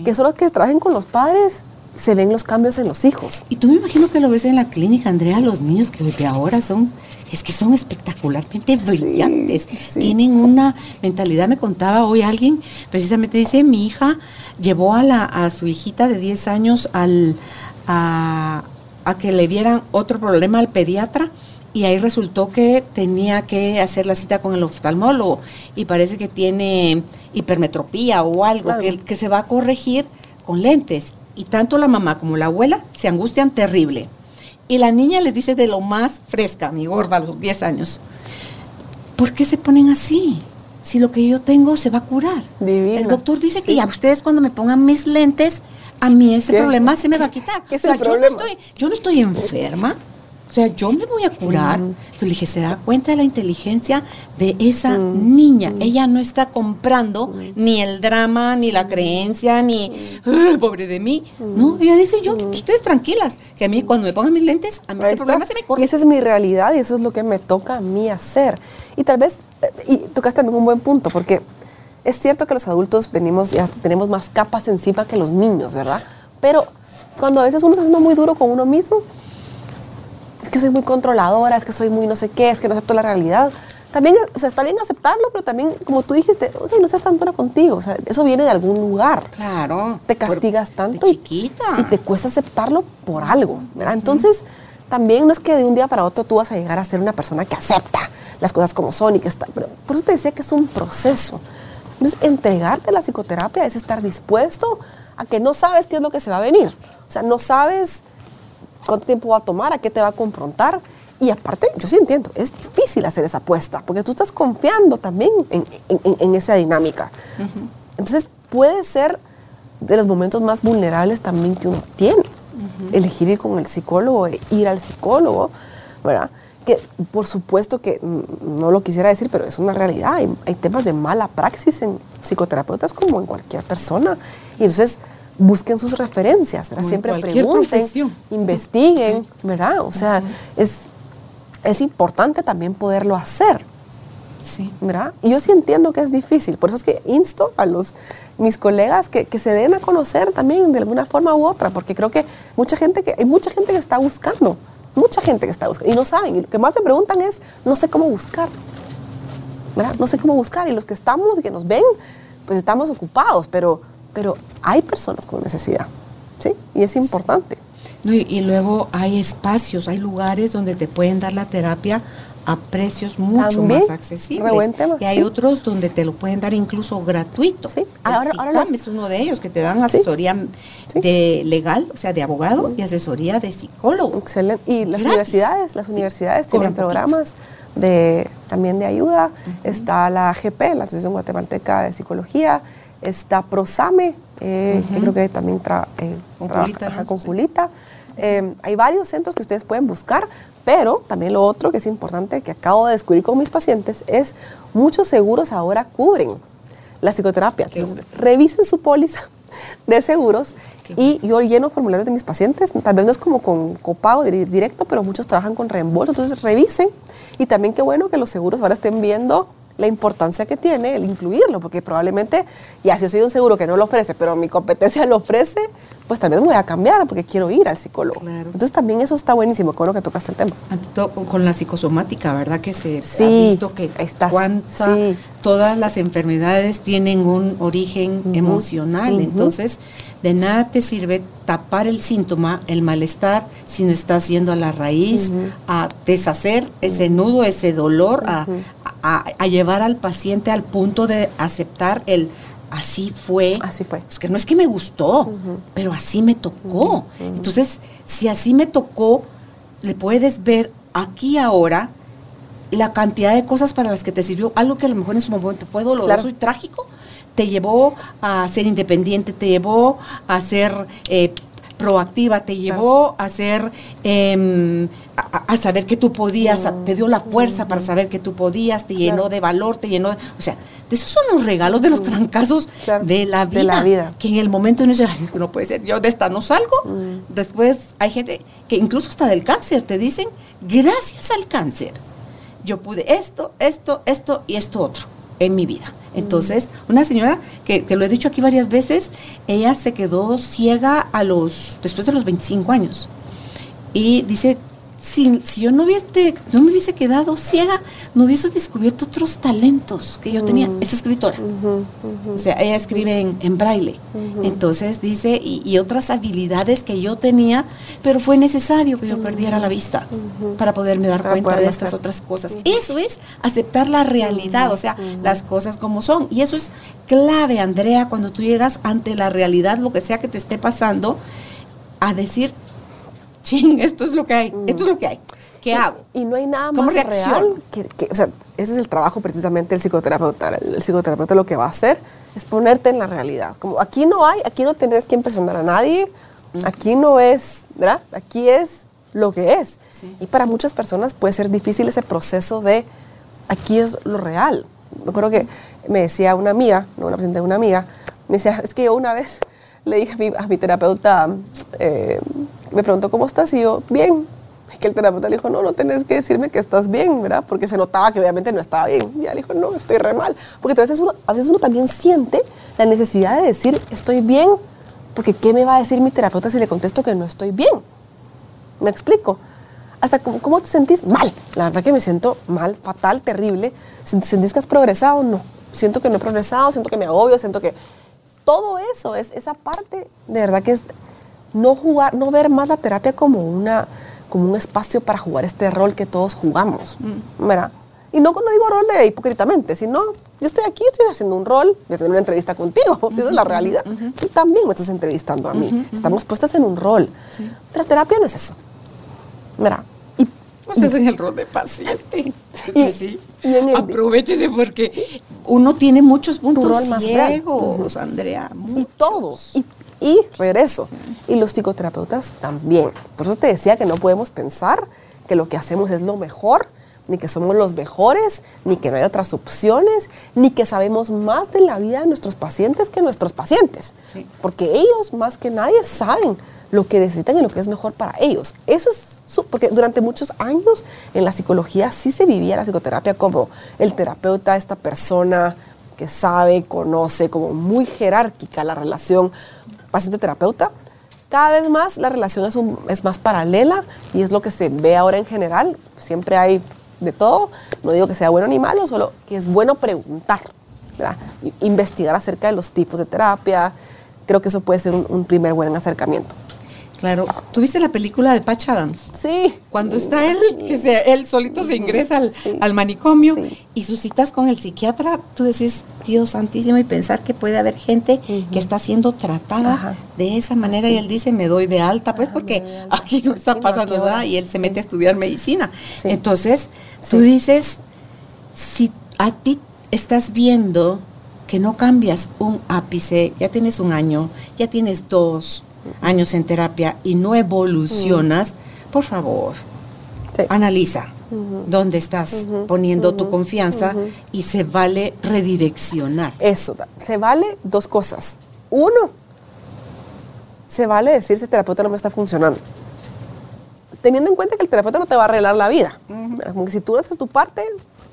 que solo que trabajen con los padres se ven los cambios en los hijos. Y tú me imagino que lo ves en la clínica, Andrea, los niños que de ahora son, es que son espectacularmente brillantes, tienen una mentalidad, me contaba hoy alguien, precisamente dice, mi hija llevó a, la, a su hijita de 10 años al, a, a que le vieran otro problema al pediatra y ahí resultó que tenía que hacer la cita con el oftalmólogo y parece que tiene hipermetropía o algo que, que, se va a corregir con lentes. Y tanto la mamá como la abuela se angustian terrible. Y la niña les dice de lo más fresca, mi gorda, a los 10 años, ¿por qué se ponen así? Si lo que yo tengo se va a curar. El doctor dice que ya ustedes cuando me pongan mis lentes, a mí ese problema se me va a quitar. ¿Qué es el problema? Yo no, estoy, yo no estoy enferma. O sea, yo me voy a curar. Entonces le dije, se da cuenta de la inteligencia de esa niña. Ella no está comprando ni el drama, ni la creencia, ni, pobre de mí. No, ella dice, yo, ustedes tranquilas, que a mí cuando me pongan mis lentes, a mí este problema se me corta. Y esa es mi realidad y eso es lo que me toca a mí hacer. Y tal vez, eh, y tocaste también un buen punto, porque es cierto que los adultos venimos, ya tenemos más capas encima que los niños, ¿verdad? Pero cuando a veces uno está siendo muy duro con uno mismo, es que soy muy controladora, es que soy muy no sé qué, es que no acepto la realidad. También, o sea, está bien aceptarlo, pero también, como tú dijiste, ok, no seas tan dura contigo. O sea, eso viene de algún lugar. Claro. Te castigas tanto. De chiquita. Y, te cuesta aceptarlo por algo, ¿verdad? Entonces, también no es que de un día para otro tú vas a llegar a ser una persona que acepta las cosas como son y que está. Pero por eso te decía que es un proceso. Entonces, entregarte a la psicoterapia es estar dispuesto a que no sabes qué es lo que se va a venir. O sea, no sabes cuánto tiempo va a tomar, a qué te va a confrontar. Y aparte, yo sí entiendo, es difícil hacer esa apuesta, porque tú estás confiando también en, en, esa dinámica. Entonces, puede ser de los momentos más vulnerables también que uno tiene. Elegir ir con el psicólogo, e ir al psicólogo, ¿verdad? Que por supuesto que no lo quisiera decir, pero es una realidad. Hay, hay temas de mala praxis en psicoterapeutas como en cualquier persona. Y entonces, busquen sus referencias, siempre pregunten, investiguen, ¿verdad? O sea, es, es importante también poderlo hacer. Sí. ¿verdad? Y yo sí. entiendo que es difícil, por eso es que insto a los mis colegas que, que, se den a conocer también de alguna forma u otra, porque creo que mucha gente que hay mucha gente que está buscando, mucha gente que está buscando y no saben, y lo que más me preguntan es no sé cómo buscar. ¿verdad? No sé cómo buscar y los que estamos y que nos ven, pues estamos ocupados, pero pero hay personas con necesidad, ¿sí? Y es importante. No, y, luego hay espacios, hay lugares donde te pueden dar la terapia a precios mucho más accesibles. Buen tema, y hay otros donde te lo pueden dar incluso gratuito. Sí. Ahora, ahora es uno de ellos que te dan asesoría de legal, o sea, de abogado y asesoría de psicólogo. Excelente. Y las universidades, las universidades tienen programas de también de ayuda. Está la AGP, la Asociación Guatemalteca de Psicología está Prosame, eh, que creo que también eh, con trabaja con Julita. Eh, hay varios centros que ustedes pueden buscar, pero también lo otro que es importante que acabo de descubrir con mis pacientes es muchos seguros ahora cubren la psicoterapia. revisen su póliza de seguros y yo lleno formularios de mis pacientes, tal vez no es como con copago directo, pero muchos trabajan con reembolso, entonces revisen. Y también qué bueno que los seguros ahora estén viendo la importancia que tiene el incluirlo, porque probablemente, ya si yo soy un seguro que no lo ofrece, pero mi competencia [LAUGHS] lo ofrece, pues también me voy a cambiar porque quiero ir al psicólogo. Entonces también eso está buenísimo, con lo que tocaste el tema. Con la psicosomática, ¿verdad? Que se ha visto que está, todas las enfermedades tienen un origen emocional, entonces de nada te sirve tapar el síntoma, el malestar, si no estás yendo a la raíz, a deshacer ese nudo, ese dolor, a, a, llevar al paciente al punto de aceptar el así fue. Así fue. Es que no es que me gustó, pero así me tocó. Entonces, si así me tocó, le puedes ver aquí ahora la cantidad de cosas para las que te sirvió, algo que a lo mejor en su momento fue doloroso y trágico, te llevó a ser independiente, te llevó a ser eh, proactiva, te llevó a ser, em, a, saber que tú podías, te dio la fuerza para saber que tú podías, te llenó de valor, te llenó, de, o sea, esos son los regalos de los trancazos de, la vida, de la vida. Que en el momento no dice, no puede ser, yo de esta no salgo. Después hay gente que incluso hasta del cáncer te dicen, gracias al cáncer, yo pude esto, esto, esto y esto otro. en mi vida. Entonces, una señora que, que lo he dicho aquí varias veces, ella se quedó ciega a los, después de los 25 años. Y dice, si, si yo no, hubiese, no me hubiese quedado ciega, no hubiese descubierto otros talentos que yo tenía. Es escritora. O sea, ella escribe en, en braille. Entonces dice, y, y otras habilidades que yo tenía, pero fue necesario que yo perdiera la vista para poderme dar Para cuenta de estas otras cosas. Eso es aceptar la realidad, o sea, las cosas como son. Y eso es clave, Andrea, cuando tú llegas ante la realidad, lo que sea que te esté pasando, a decir, ching, [LAUGHS] esto es lo que hay, esto es lo que hay. ¿Qué hago? Y no hay nada ¿Cómo más real que, que- o sea, ese es el trabajo precisamente del psicoterapeuta. El, el psicoterapeuta lo que va a hacer es ponerte en la realidad. Como aquí no hay, aquí no tenés que impresionar a nadie, aquí no es, ¿verdad? Aquí es lo que es. Sí. Y para muchas personas puede ser difícil ese proceso de aquí es lo real. Me acuerdo que me decía una amiga, no una paciente, una amiga, me decía, es que yo una vez le dije a mi, a mi terapeuta, eh, me preguntó, ¿cómo estás? Y yo, bien. Y que el terapeuta le dijo, no, no tenés que decirme que estás bien, ¿verdad? Porque se notaba que obviamente no estaba bien. Y ella le dijo, no, estoy re mal. Porque a veces uno, a veces uno también siente la necesidad de decir, estoy bien, porque ¿qué me va a decir mi terapeuta si le contesto que no estoy bien? ¿Me explico? Hasta cómo, cómo te sentís mal. La verdad que me siento mal, fatal, terrible. ¿Sentís que has progresado? No. Siento que no he progresado, siento que me agobio, siento que... Todo eso, es esa parte, de verdad que es no jugar, no ver más la terapia como, una, como un espacio para jugar este rol que todos jugamos. ¿verdad? Y no cuando digo rol de hipócritamente, sino yo estoy aquí, estoy haciendo un rol, voy a tener una entrevista contigo, [LAUGHS] esa es la realidad. Tú también me estás entrevistando a mí. Estamos puestas en un rol. Pero la terapia no es eso. Mira, Usted es en el rol de paciente. Y- sí. y en el- Aprovechese porque uno tiene muchos puntos rol más ciegos, Andrea. y todos. Y, y regreso. Y los psicoterapeutas también. Por eso te decía que no podemos pensar que lo que hacemos es lo mejor, ni que somos los mejores, ni que no hay otras opciones, ni que sabemos más de la vida de nuestros pacientes que nuestros pacientes. Sí. Porque ellos más que nadie saben lo que necesitan y lo que es mejor para ellos. Eso es su- porque durante muchos años en la psicología sí se vivía la psicoterapia como el terapeuta, esta persona que sabe, conoce, como muy jerárquica la relación paciente-terapeuta. Cada vez más la relación es, un- es más paralela y es lo que se ve ahora en general. Siempre hay de todo. No digo que sea bueno ni malo, solo que es bueno preguntar, ¿verdad? Investigar acerca de los tipos de terapia. Creo que eso puede ser un, un primer buen acercamiento. Claro. ¿Tuviste la película de Patch Adams? Sí. Cuando está él, que se, él solito se ingresa al, Sí. al manicomio Sí. y sus citas con el psiquiatra, tú decís, Dios santísimo, y pensar que puede haber gente que está siendo tratada Ajá. de esa manera y él dice, me doy de alta, pues Ajá, porque aquí no está no, pasando nada y él se mete a estudiar medicina. Entonces, tú dices, si a ti estás viendo que no cambias un ápice, ya tienes un año, ya tienes dos años en terapia y no evolucionas, por favor, Sí. analiza dónde estás poniendo tu confianza y se vale redireccionar. Eso, se vale dos cosas. Uno, se vale decir si el terapeuta no me está funcionando. Teniendo en cuenta que el terapeuta no te va a arreglar la vida. Como que si tú no haces tu parte,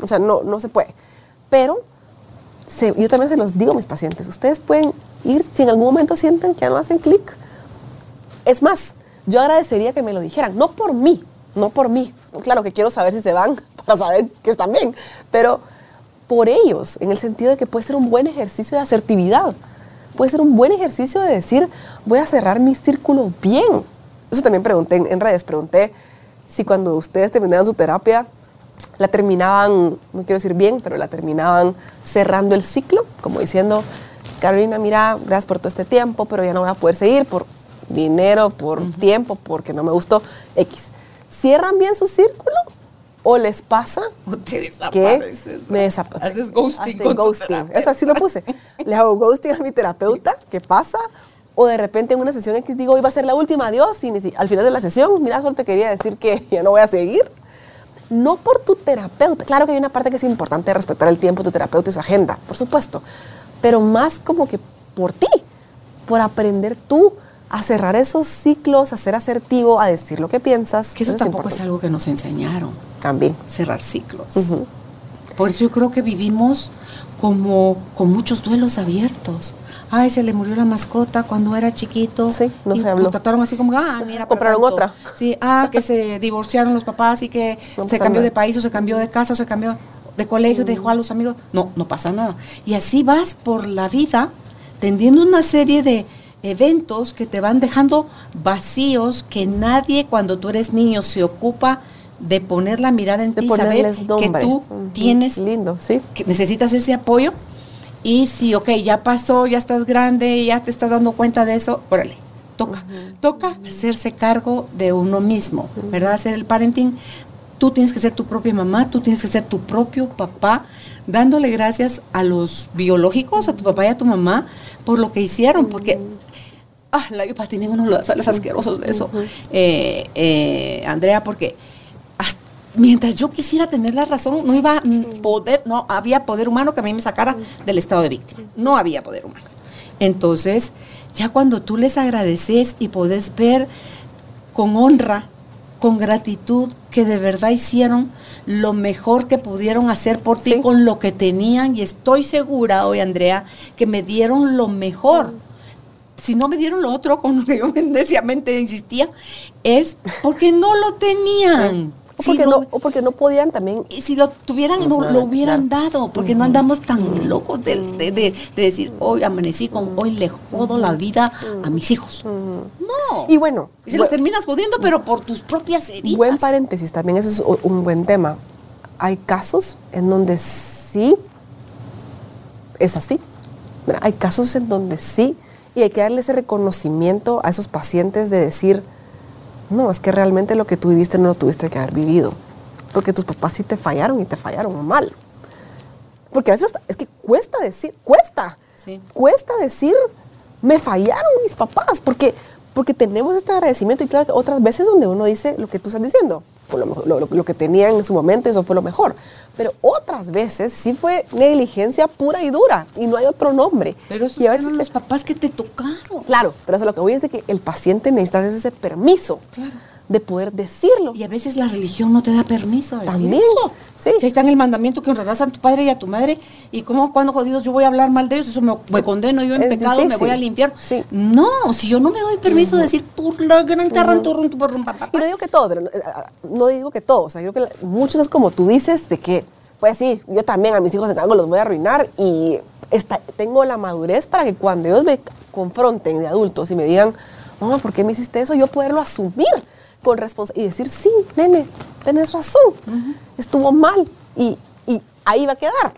o sea, no, no se puede. Pero se- yo también se los digo a mis pacientes, ustedes pueden ir si en algún momento sienten que ya no hacen clic. Es más, yo agradecería que me lo dijeran, no por mí, no por mí. Claro que quiero saber si se van [LAUGHS] para saber que están bien, pero por ellos, en el sentido de que puede ser un buen ejercicio de asertividad. Puede ser un buen ejercicio de decir, voy a cerrar mi círculo bien. Eso también pregunté en, redes, pregunté si cuando ustedes terminaban su terapia, la terminaban, no quiero decir bien, pero la terminaban cerrando el ciclo, como diciendo, Carolina, mira, gracias por todo este tiempo, pero ya no voy a poder seguir por dinero, por tiempo, porque no me gustó X. ¿Cierran bien su círculo o les pasa O te que desapareces. me desaparezco? Haces ghosting con ghosting. Eso así lo puse. Le hago ghosting a mi terapeuta, ¿qué pasa? O de repente en una sesión X digo, hoy va a ser la última, adiós, y al final de la sesión, mira, solo te quería decir que [LAUGHS] ya no voy a seguir. No por tu terapeuta. Claro que hay una parte que es importante respetar el tiempo de tu terapeuta y su agenda, por supuesto. Pero más como que por ti, por aprender tú a cerrar esos ciclos, a ser asertivo, a decir lo que piensas. Que eso es tampoco es algo que nos enseñaron, También. cerrar ciclos. Por eso yo creo que vivimos como con muchos duelos abiertos. Ay, se le murió la mascota cuando era chiquito. Sí, no y se habló. Lo trataron así como, ah, mira. [LAUGHS] Compraron tanto. otra. Sí, ah, que se [LAUGHS] divorciaron los papás y que No se cambió nada. de país o se cambió de casa o se cambió de colegio, dejó a los amigos. No, no pasa nada. Y así vas por la vida tendiendo una serie de eventos que te van dejando vacíos que nadie cuando tú eres niño se ocupa de poner la mirada en ti, saber que tú Ujú. tienes Lindo, sí. que necesitas ese apoyo y si, ok, ya pasó, ya estás grande, ya te estás dando cuenta de eso, órale, toca, toca hacerse cargo de uno mismo, ¿verdad? Hacer el parenting. Tú tienes que ser tu propia mamá, tú tienes que ser tu propio papá, dándole gracias a los biológicos, a tu papá y a tu mamá, por lo que hicieron, porque ah, la IUPA tienen unos lodazales asquerosos de eso, eh, eh, Andrea, porque hasta- mientras yo quisiera tener la razón, no iba a poder, no había poder humano que a mí me sacara del estado de víctima, no había poder humano. Entonces, ya cuando tú les agradeces y podés ver con honra, con gratitud, que de verdad hicieron lo mejor que pudieron hacer por ti Sí. con lo que tenían, y estoy segura hoy, Andrea, que me dieron lo mejor si no me dieron lo otro con lo que yo neciamente insistía, es porque no lo tenían. [LAUGHS] O Si porque, no- no, o porque no podían también y si lo tuvieran, No lo, hubieran claro. dado, porque no andamos tan locos de, de- de- de decir, hoy amanecí con, hoy le jodo la vida a mis hijos. No. Y bueno, Y se los terminas jodiendo, pero por tus propias heridas. Buen paréntesis, también ese es un buen tema. Hay casos en donde sí es así. Hay casos en donde sí, y hay que darle ese reconocimiento a esos pacientes de decir, no, es que realmente lo que tú viviste no lo tuviste que haber vivido, porque tus papás sí te fallaron y te fallaron mal. Porque a veces es que cuesta decir, cuesta, Sí. cuesta decir, me fallaron mis papás, porque, porque tenemos este agradecimiento y claro, que otras veces donde uno dice lo que tú estás diciendo, lo, mejor- lo, que tenían en su momento, eso fue lo mejor. Pero otras veces sí fue negligencia pura y dura y no hay otro nombre. Pero esos y a veces, los papás que te tocaron. claro, pero eso lo que voy es de que el paciente necesita a veces ese permiso Claro. De poder decirlo. Y a veces la religión no te da permiso de decir También, eso. sí. Si ahí está en el mandamiento que honrarás a tu padre y a tu madre, y cómo cuando jodidos yo voy a hablar mal de ellos, eso me, me condeno yo en Es pecado, me voy al infierno. Sí. No, si yo no me doy permiso de decir por la gran tarranturrun, por un papá. Y no digo que todos, no, eh, no digo que todos, o sea, yo creo que muchos es como tú dices, de que, pues sí, yo también a mis hijos en algo los voy a arruinar y esta- tengo la madurez para que cuando ellos me confronten de adultos y me digan, mamá, ¿por qué me hiciste eso? Yo poderlo asumir con responsabilidad y decir, sí, nene, tenés razón, estuvo mal y, y ahí va a quedar.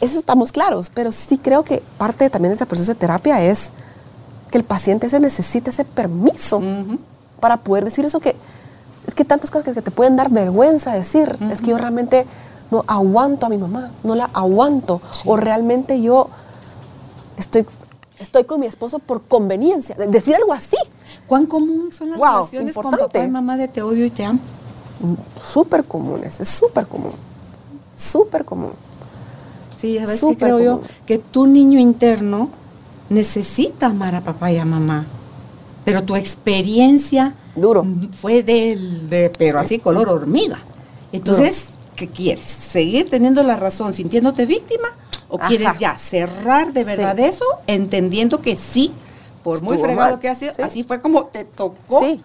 Eso estamos claros, pero sí creo que parte también de este proceso de terapia es que el paciente se necesita ese permiso para poder decir eso que es que tantas cosas que, te pueden dar vergüenza decir, es que yo realmente no aguanto a mi mamá, no la aguanto, Sí. o realmente yo estoy, estoy con mi esposo por conveniencia, de- decir algo así, ¿Cuán común son las Wow, relaciones con papá y mamá de te odio y te amo? mm, súper comunes, es súper común, súper común. Sí, a veces que creo yo común. que tu niño interno necesita amar a papá y a mamá. Pero tu experiencia Duro. fue del, de, pero así color hormiga. Entonces, ¿qué quieres? ¿Seguir teniendo la razón, sintiéndote víctima? ¿O Ajá. quieres ya cerrar de verdad Sí. eso, entendiendo que sí, por muy fregado mal. que ha sido, Sí. así fue como te tocó? Sí,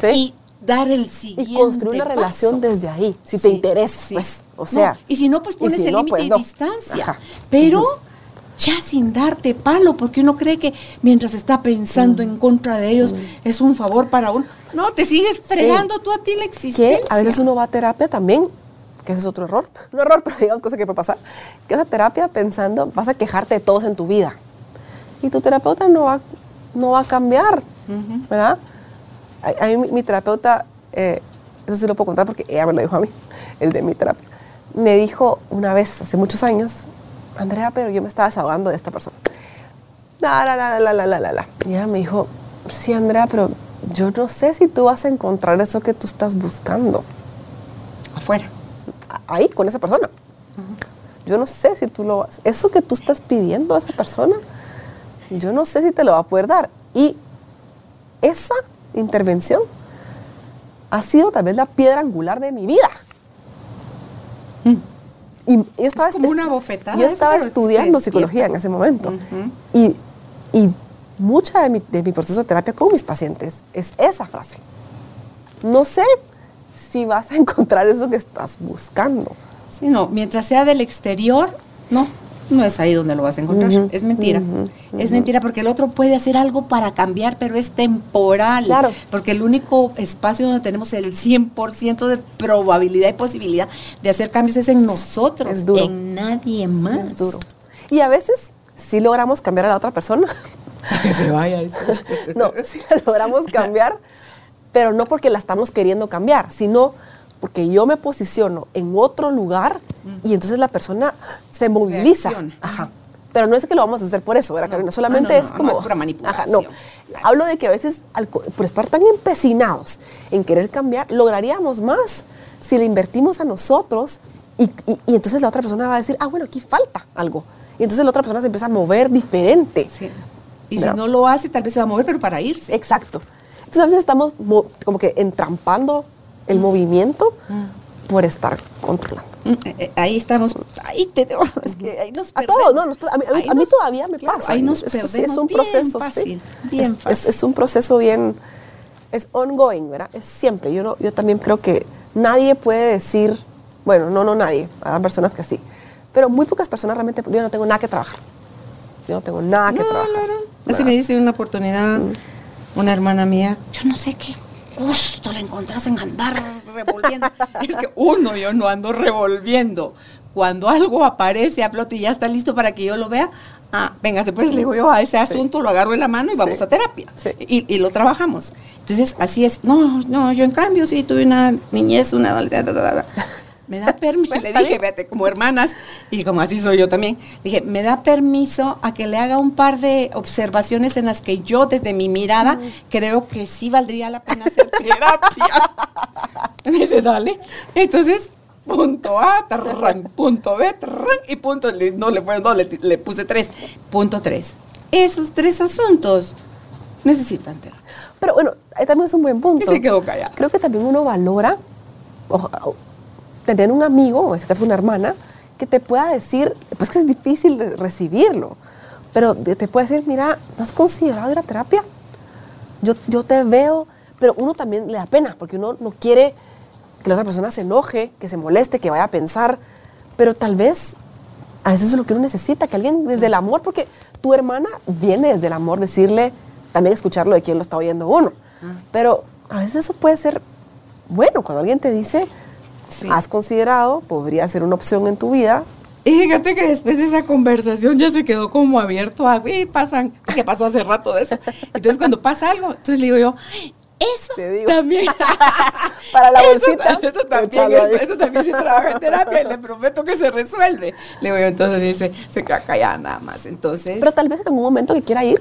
sí. Y dar el siguiente Y construir paso. relación desde ahí, si te Sí, interesa, sí. pues, o No, sea. y si no, pues pones si el no, límite pues, y no. distancia. Ajá. Pero ya sin darte palo, porque uno cree que mientras está Mm. pensando en contra de ellos es un favor para uno. No, te sigues fregando tú a ti la que existencia. a veces uno va a terapia también, que ese es otro error, no error, pero digamos cosa que puede pasar, que vas a terapia pensando, vas a quejarte de todos en tu vida. Y tu terapeuta no va, no va a cambiar, ¿verdad? A, a mí mi, terapeuta, eh, eso sí lo puedo contar porque ella me lo dijo a mí, el de mi terapia, me dijo una vez, hace muchos años, Andrea, pero yo me estaba desahogando de esta persona. La, la, la, la, la, la, la, la. Y ella me dijo, sí, Andrea, pero yo no sé si tú vas a encontrar eso que tú estás buscando Afuera. Ahí con esa persona. Yo no sé si tú lo vas. Eso que tú estás pidiendo a esa persona, yo no sé si te lo va a poder dar. Y esa intervención ha sido tal vez la piedra angular de mi vida. Y yo estaba, como una bofetada. Yo estaba estudiando psicología en ese momento. Y, y mucha de mi, de mi proceso de terapia con mis pacientes es esa frase. No sé si vas a encontrar eso que estás buscando. Sí, no, mientras sea del exterior, no, no es ahí donde lo vas a encontrar. Es mentira. Es mentira porque el otro puede hacer algo para cambiar, pero es temporal. Claro. Porque el único espacio donde tenemos el 100% de probabilidad y posibilidad de hacer cambios es en nosotros, Es duro. en nadie más. Es duro. Y a veces sí logramos cambiar a la otra persona. [LAUGHS] Que se vaya. [LAUGHS] No, sí la logramos [LAUGHS] cambiar, pero no porque la estamos queriendo cambiar, sino porque yo me posiciono en otro lugar y entonces la persona se moviliza. Ajá. Pero no es que lo vamos a hacer por eso, ¿verdad, No. Carolina? Ah, Solamente no, no, es como... es pura manipulación. Ajá, no. Hablo de que a veces, al por estar tan empecinados en querer cambiar, lograríamos más si le invertimos a nosotros y, y- y entonces la otra persona va a decir, ah, bueno, aquí falta algo. Y entonces la otra persona se empieza a mover diferente. Sí. Y si no lo hace, tal vez se va a mover, pero para irse. Exacto. Entonces a veces estamos mo- como que entrampando el movimiento por estar controlando. Mm, eh, eh, Ahí estamos, ahí te es que ahí nos A perdemos. todos, no, nos- a mí, a a nos- todavía me claro, pasa. Ahí nos sí, perdemos es un bien proceso. fácil, sí. bien es, es- fácil. es un proceso bien, es ongoing, ¿verdad? Es siempre. Yo, no- yo también creo que nadie puede decir, bueno, no, no nadie, hay personas que sí, pero muy pocas personas realmente, yo no tengo nada que trabajar. Yo no tengo nada que trabajar. no, no. Así me dice una oportunidad una hermana mía, yo no sé qué gusto le encontrás en andar revolviendo. [LAUGHS] es que uno, yo no ando revolviendo. Cuando algo aparece a flote y ya está listo para que yo lo vea, ah, venga, pues le digo yo a ese asunto, lo agarro en la mano y vamos Sí. a terapia. Sí. Y, y lo trabajamos. Entonces, así es. No, no, yo en cambio sí tuve una niñez, una adolescencia. Me da permiso, le dije, vete, como hermanas, y como así soy yo también, dije, me da permiso a que le haga un par de observaciones en las que yo, desde mi mirada, creo que sí valdría la pena hacer [LAUGHS] terapia. [LAUGHS] Me dice, dale. Entonces, punto A, tarrán, punto B, tarrán, y punto, no le, fue- no, le, le puse tres, punto tres. Esos tres asuntos necesitan terapia. Pero bueno, ahí también es un buen punto. Y se quedó callada. Creo que también uno valora o- tener un amigo, o en este caso una hermana, que te pueda decir, pues que es difícil recibirlo, pero te puede decir, mira, ¿no has considerado ir a terapia? Yo, yo te veo, pero uno también le da pena, porque uno no quiere que la otra persona se enoje, que se moleste, que vaya a pensar, pero tal vez a veces eso es lo que uno necesita, que alguien desde el amor, porque tu hermana viene desde el amor, decirle, también escucharlo de quien lo está oyendo uno. Pero a veces eso puede ser bueno, cuando alguien te dice, Sí. has considerado, podría ser una opción en tu vida. Y fíjate que después de esa conversación ya se quedó como abierto a, y pasan, que pasó hace rato de eso. Entonces cuando pasa algo, entonces le digo yo, eso Te digo. también. [LAUGHS] Para la bolsita, Eso, también, es- eso también se trabaja en terapia y le prometo que se resuelve. Le digo yo, entonces dice, se queda callada nada más. Entonces, Pero tal vez en algún momento que quiera ir,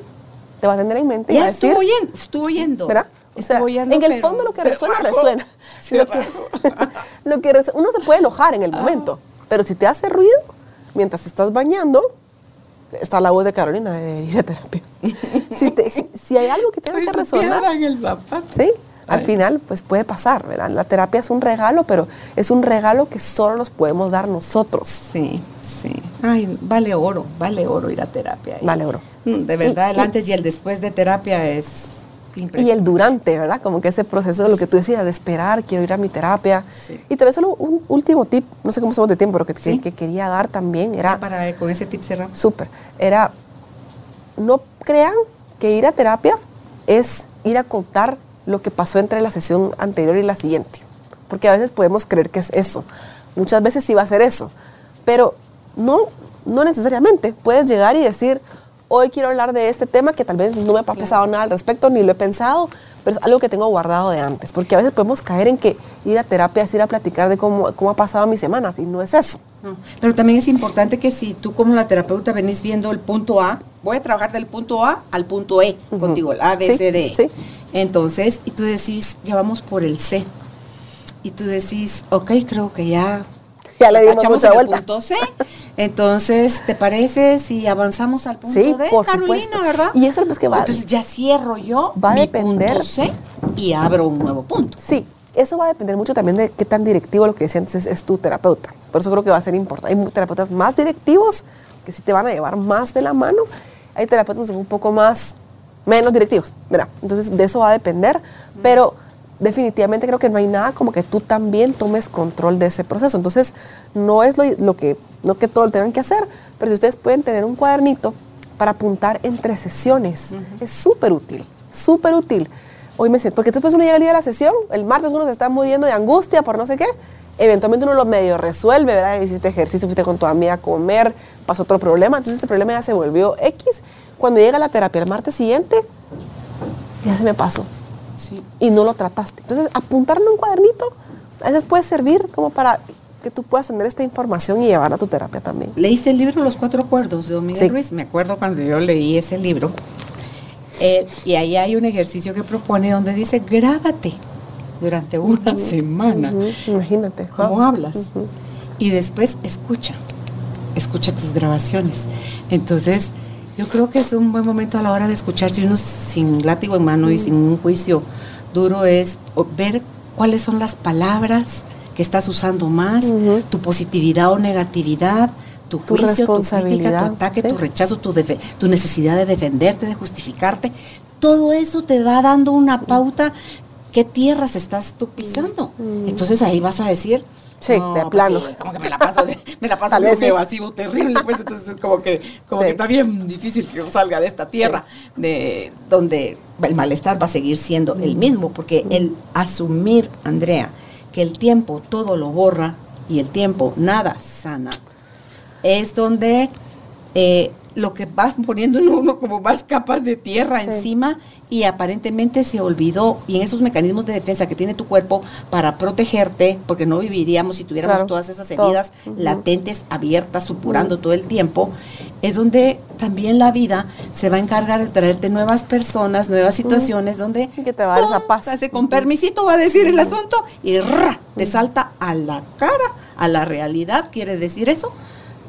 te va a tener en mente y va ya a decir, estuvo oyendo, estuvo oyendo. ¿verdad? O sea, en el pero fondo lo que resuena, resuena. [LAUGHS] [LAUGHS] Lo que, lo uno se puede enojar en el momento, pero si te hace ruido, mientras estás bañando, está la voz de Carolina de ir a terapia. [LAUGHS] si, te- si- si hay algo que tenga que resonar, en el zapato. ¿sí? Al Ay. final, pues puede pasar, ¿verdad? La terapia es un regalo, pero es un regalo que solo nos podemos dar nosotros. Sí, sí. Ay, vale oro, vale oro ir a terapia. Vale oro. Mm, De verdad, el y- antes y el después de terapia es Y el durante, ¿verdad? Como que ese proceso de lo que tú decías, de esperar, quiero ir a mi terapia. Sí. Y tal vez solo un último tip, no sé cómo estamos de tiempo, pero que, que- Sí. que quería dar también era para con ese tip cerramos. súper. Era, no crean que ir a terapia es ir a contar lo que pasó entre la sesión anterior y la siguiente. Porque a veces podemos creer que es eso. Muchas veces sí va a ser eso. Pero no, no necesariamente. Puedes llegar y decir, hoy quiero hablar de este tema que tal vez no me ha pasado nada al respecto, ni lo he pensado, pero es algo que tengo guardado de antes. Porque a veces podemos caer en que ir a terapia es ir a platicar de cómo, cómo ha pasado mis semanas y no es eso. No, Pero también es importante que si tú como la terapeuta venís viendo el punto A, voy a trabajar del punto A al punto E Ujú. contigo, el A, B, Sí, C, D. Sí. Entonces, y tú decís, ya vamos por el C. Y tú decís, ok, creo que ya Ya le dimos mucha en el vuelta. punto C. [LAUGHS] Entonces, ¿te parece si avanzamos al punto Sí, D, por Carolina, supuesto. verdad? Y eso es que va- Entonces ya cierro yo va a mi depender- punto C y abro un nuevo punto. Sí, eso va a depender mucho también de qué tan directivo lo que decía antes es, es tu terapeuta. Por eso creo que va a ser importante. Hay terapeutas más directivos que sí te van a llevar más de la mano. Hay terapeutas un poco más, menos directivos, ¿verdad? Entonces de eso va a depender, pero definitivamente creo que no hay nada como que tú también tomes control de ese proceso. Entonces no es lo, que, no que todo lo tengan que hacer, pero si ustedes pueden tener un cuadernito para apuntar entre sesiones, es súper útil, súper útil. Hoy me siento, porque después uno llega el día de la sesión, el martes uno se está muriendo de angustia por no sé qué, eventualmente uno lo medio resuelve, ¿verdad? Hiciste ejercicio, fuiste con tu amiga a comer, pasó otro problema, entonces este problema ya se volvió X. Cuando llega la terapia el martes siguiente, ya se me pasó. Sí. Y no lo trataste. Entonces, apuntarlo en un cuadernito, a veces puede servir como para que tú puedas tener esta información y llevarla a tu terapia también. ¿Leíste el libro Los Cuatro Acuerdos de Don Miguel Ruiz? Me acuerdo cuando yo leí ese libro. Eh, y ahí hay un ejercicio que propone donde dice, grábate durante una semana. Imagínate. ¿Cómo hablas? Y después escucha, escucha tus grabaciones. Entonces, yo creo que es un buen momento a la hora de escuchar, si uno sin látigo en mano y sin un juicio duro, es ver cuáles son las palabras que estás usando más, tu positividad o negatividad, tu, juicio, tu crítica, tu ataque, tu rechazo, tu, tu necesidad de defenderte, de justificarte. Todo eso te da dando una pauta qué tierras estás tú pisando. Mm. Entonces ahí vas a decir, Sí, de pues plano. como que me la paso, de, me la paso de un evasivo terrible, pues entonces como que, como que está bien difícil que yo salga de esta tierra, de donde el malestar va a seguir siendo el mismo, porque mm. el asumir, Andrea, que el tiempo todo lo borra y el tiempo nada sana, es donde eh, lo que vas poniendo en uno como más capas de tierra encima y aparentemente se olvidó. Y en esos mecanismos de defensa que tiene tu cuerpo para protegerte, porque no viviríamos si tuviéramos todas esas heridas latentes, abiertas, supurando todo el tiempo, es donde también la vida se va a encargar de traerte nuevas personas, nuevas situaciones, donde... Que te va a dar esa paz. con permisito va a decir el asunto y te salta a la cara, a la realidad, quiere decir eso,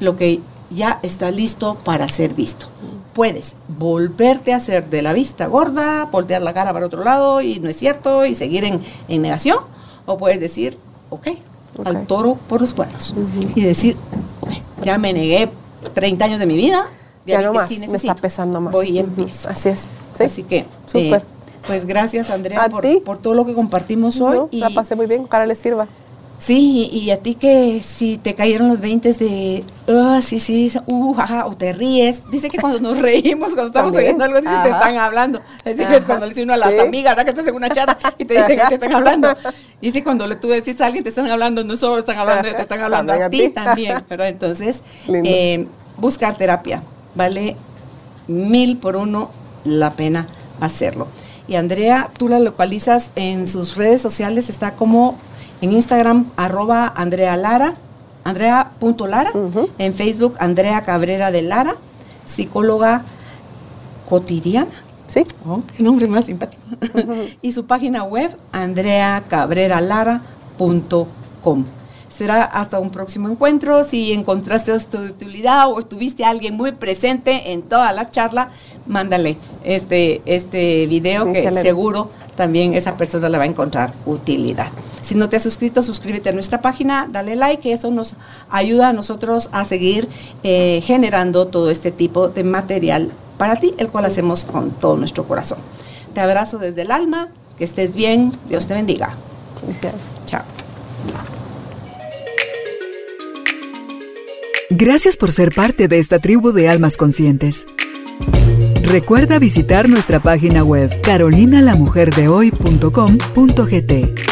lo que ya está listo para ser visto. Puedes volverte a hacer de la vista gorda, voltear la cara para otro lado y no es cierto y seguir en, negación, o puedes decir, ok, al toro por los cuernos y decir, ok, ya me negué 30 años de mi vida, ya, no más, me está pesando más. Voy y empiezo. Así es. Así que, Súper. Eh, pues gracias Andrea por, por, todo lo que compartimos hoy. y la pasé muy bien, ojalá les sirva. Sí, y, a ti que si te cayeron los 20 de, ah, sí, sí, uh, o te ríes. Dice que cuando nos reímos, cuando estamos oyendo algo, dice, te están hablando. Es es cuando le dice uno a las amigas, ¿verdad? Que estás en una charla y te dicen que te están hablando. Y si cuando le, tú decís a alguien, te están hablando, no solo están hablando, te están hablando a ti también, ¿verdad? Entonces, eh, buscar terapia, vale mil por uno la pena hacerlo. Y Andrea, tú la localizas en sus redes sociales, está como en Instagram, arroba Andrea Lara, Andrea.lara, en Facebook, Andrea Cabrera de Lara, psicóloga cotidiana. Sí. Oh, qué nombre más simpático. [LAUGHS] y su página web, andreacabreralara.com. Será hasta un próximo encuentro. Si encontraste tu utilidad o estuviste alguien muy presente en toda la charla, mándale este, este video que seguro también esa persona le va a encontrar utilidad. Si no te has suscrito, suscríbete a nuestra página, dale like, eso nos ayuda a nosotros a seguir eh, generando todo este tipo de material para ti, el cual hacemos con todo nuestro corazón. Te abrazo desde el alma, que estés bien, Dios te bendiga. Gracias. Chao. Gracias por ser parte de esta tribu de almas conscientes. Recuerda visitar nuestra página web carolinalamujerdehoy.com.gt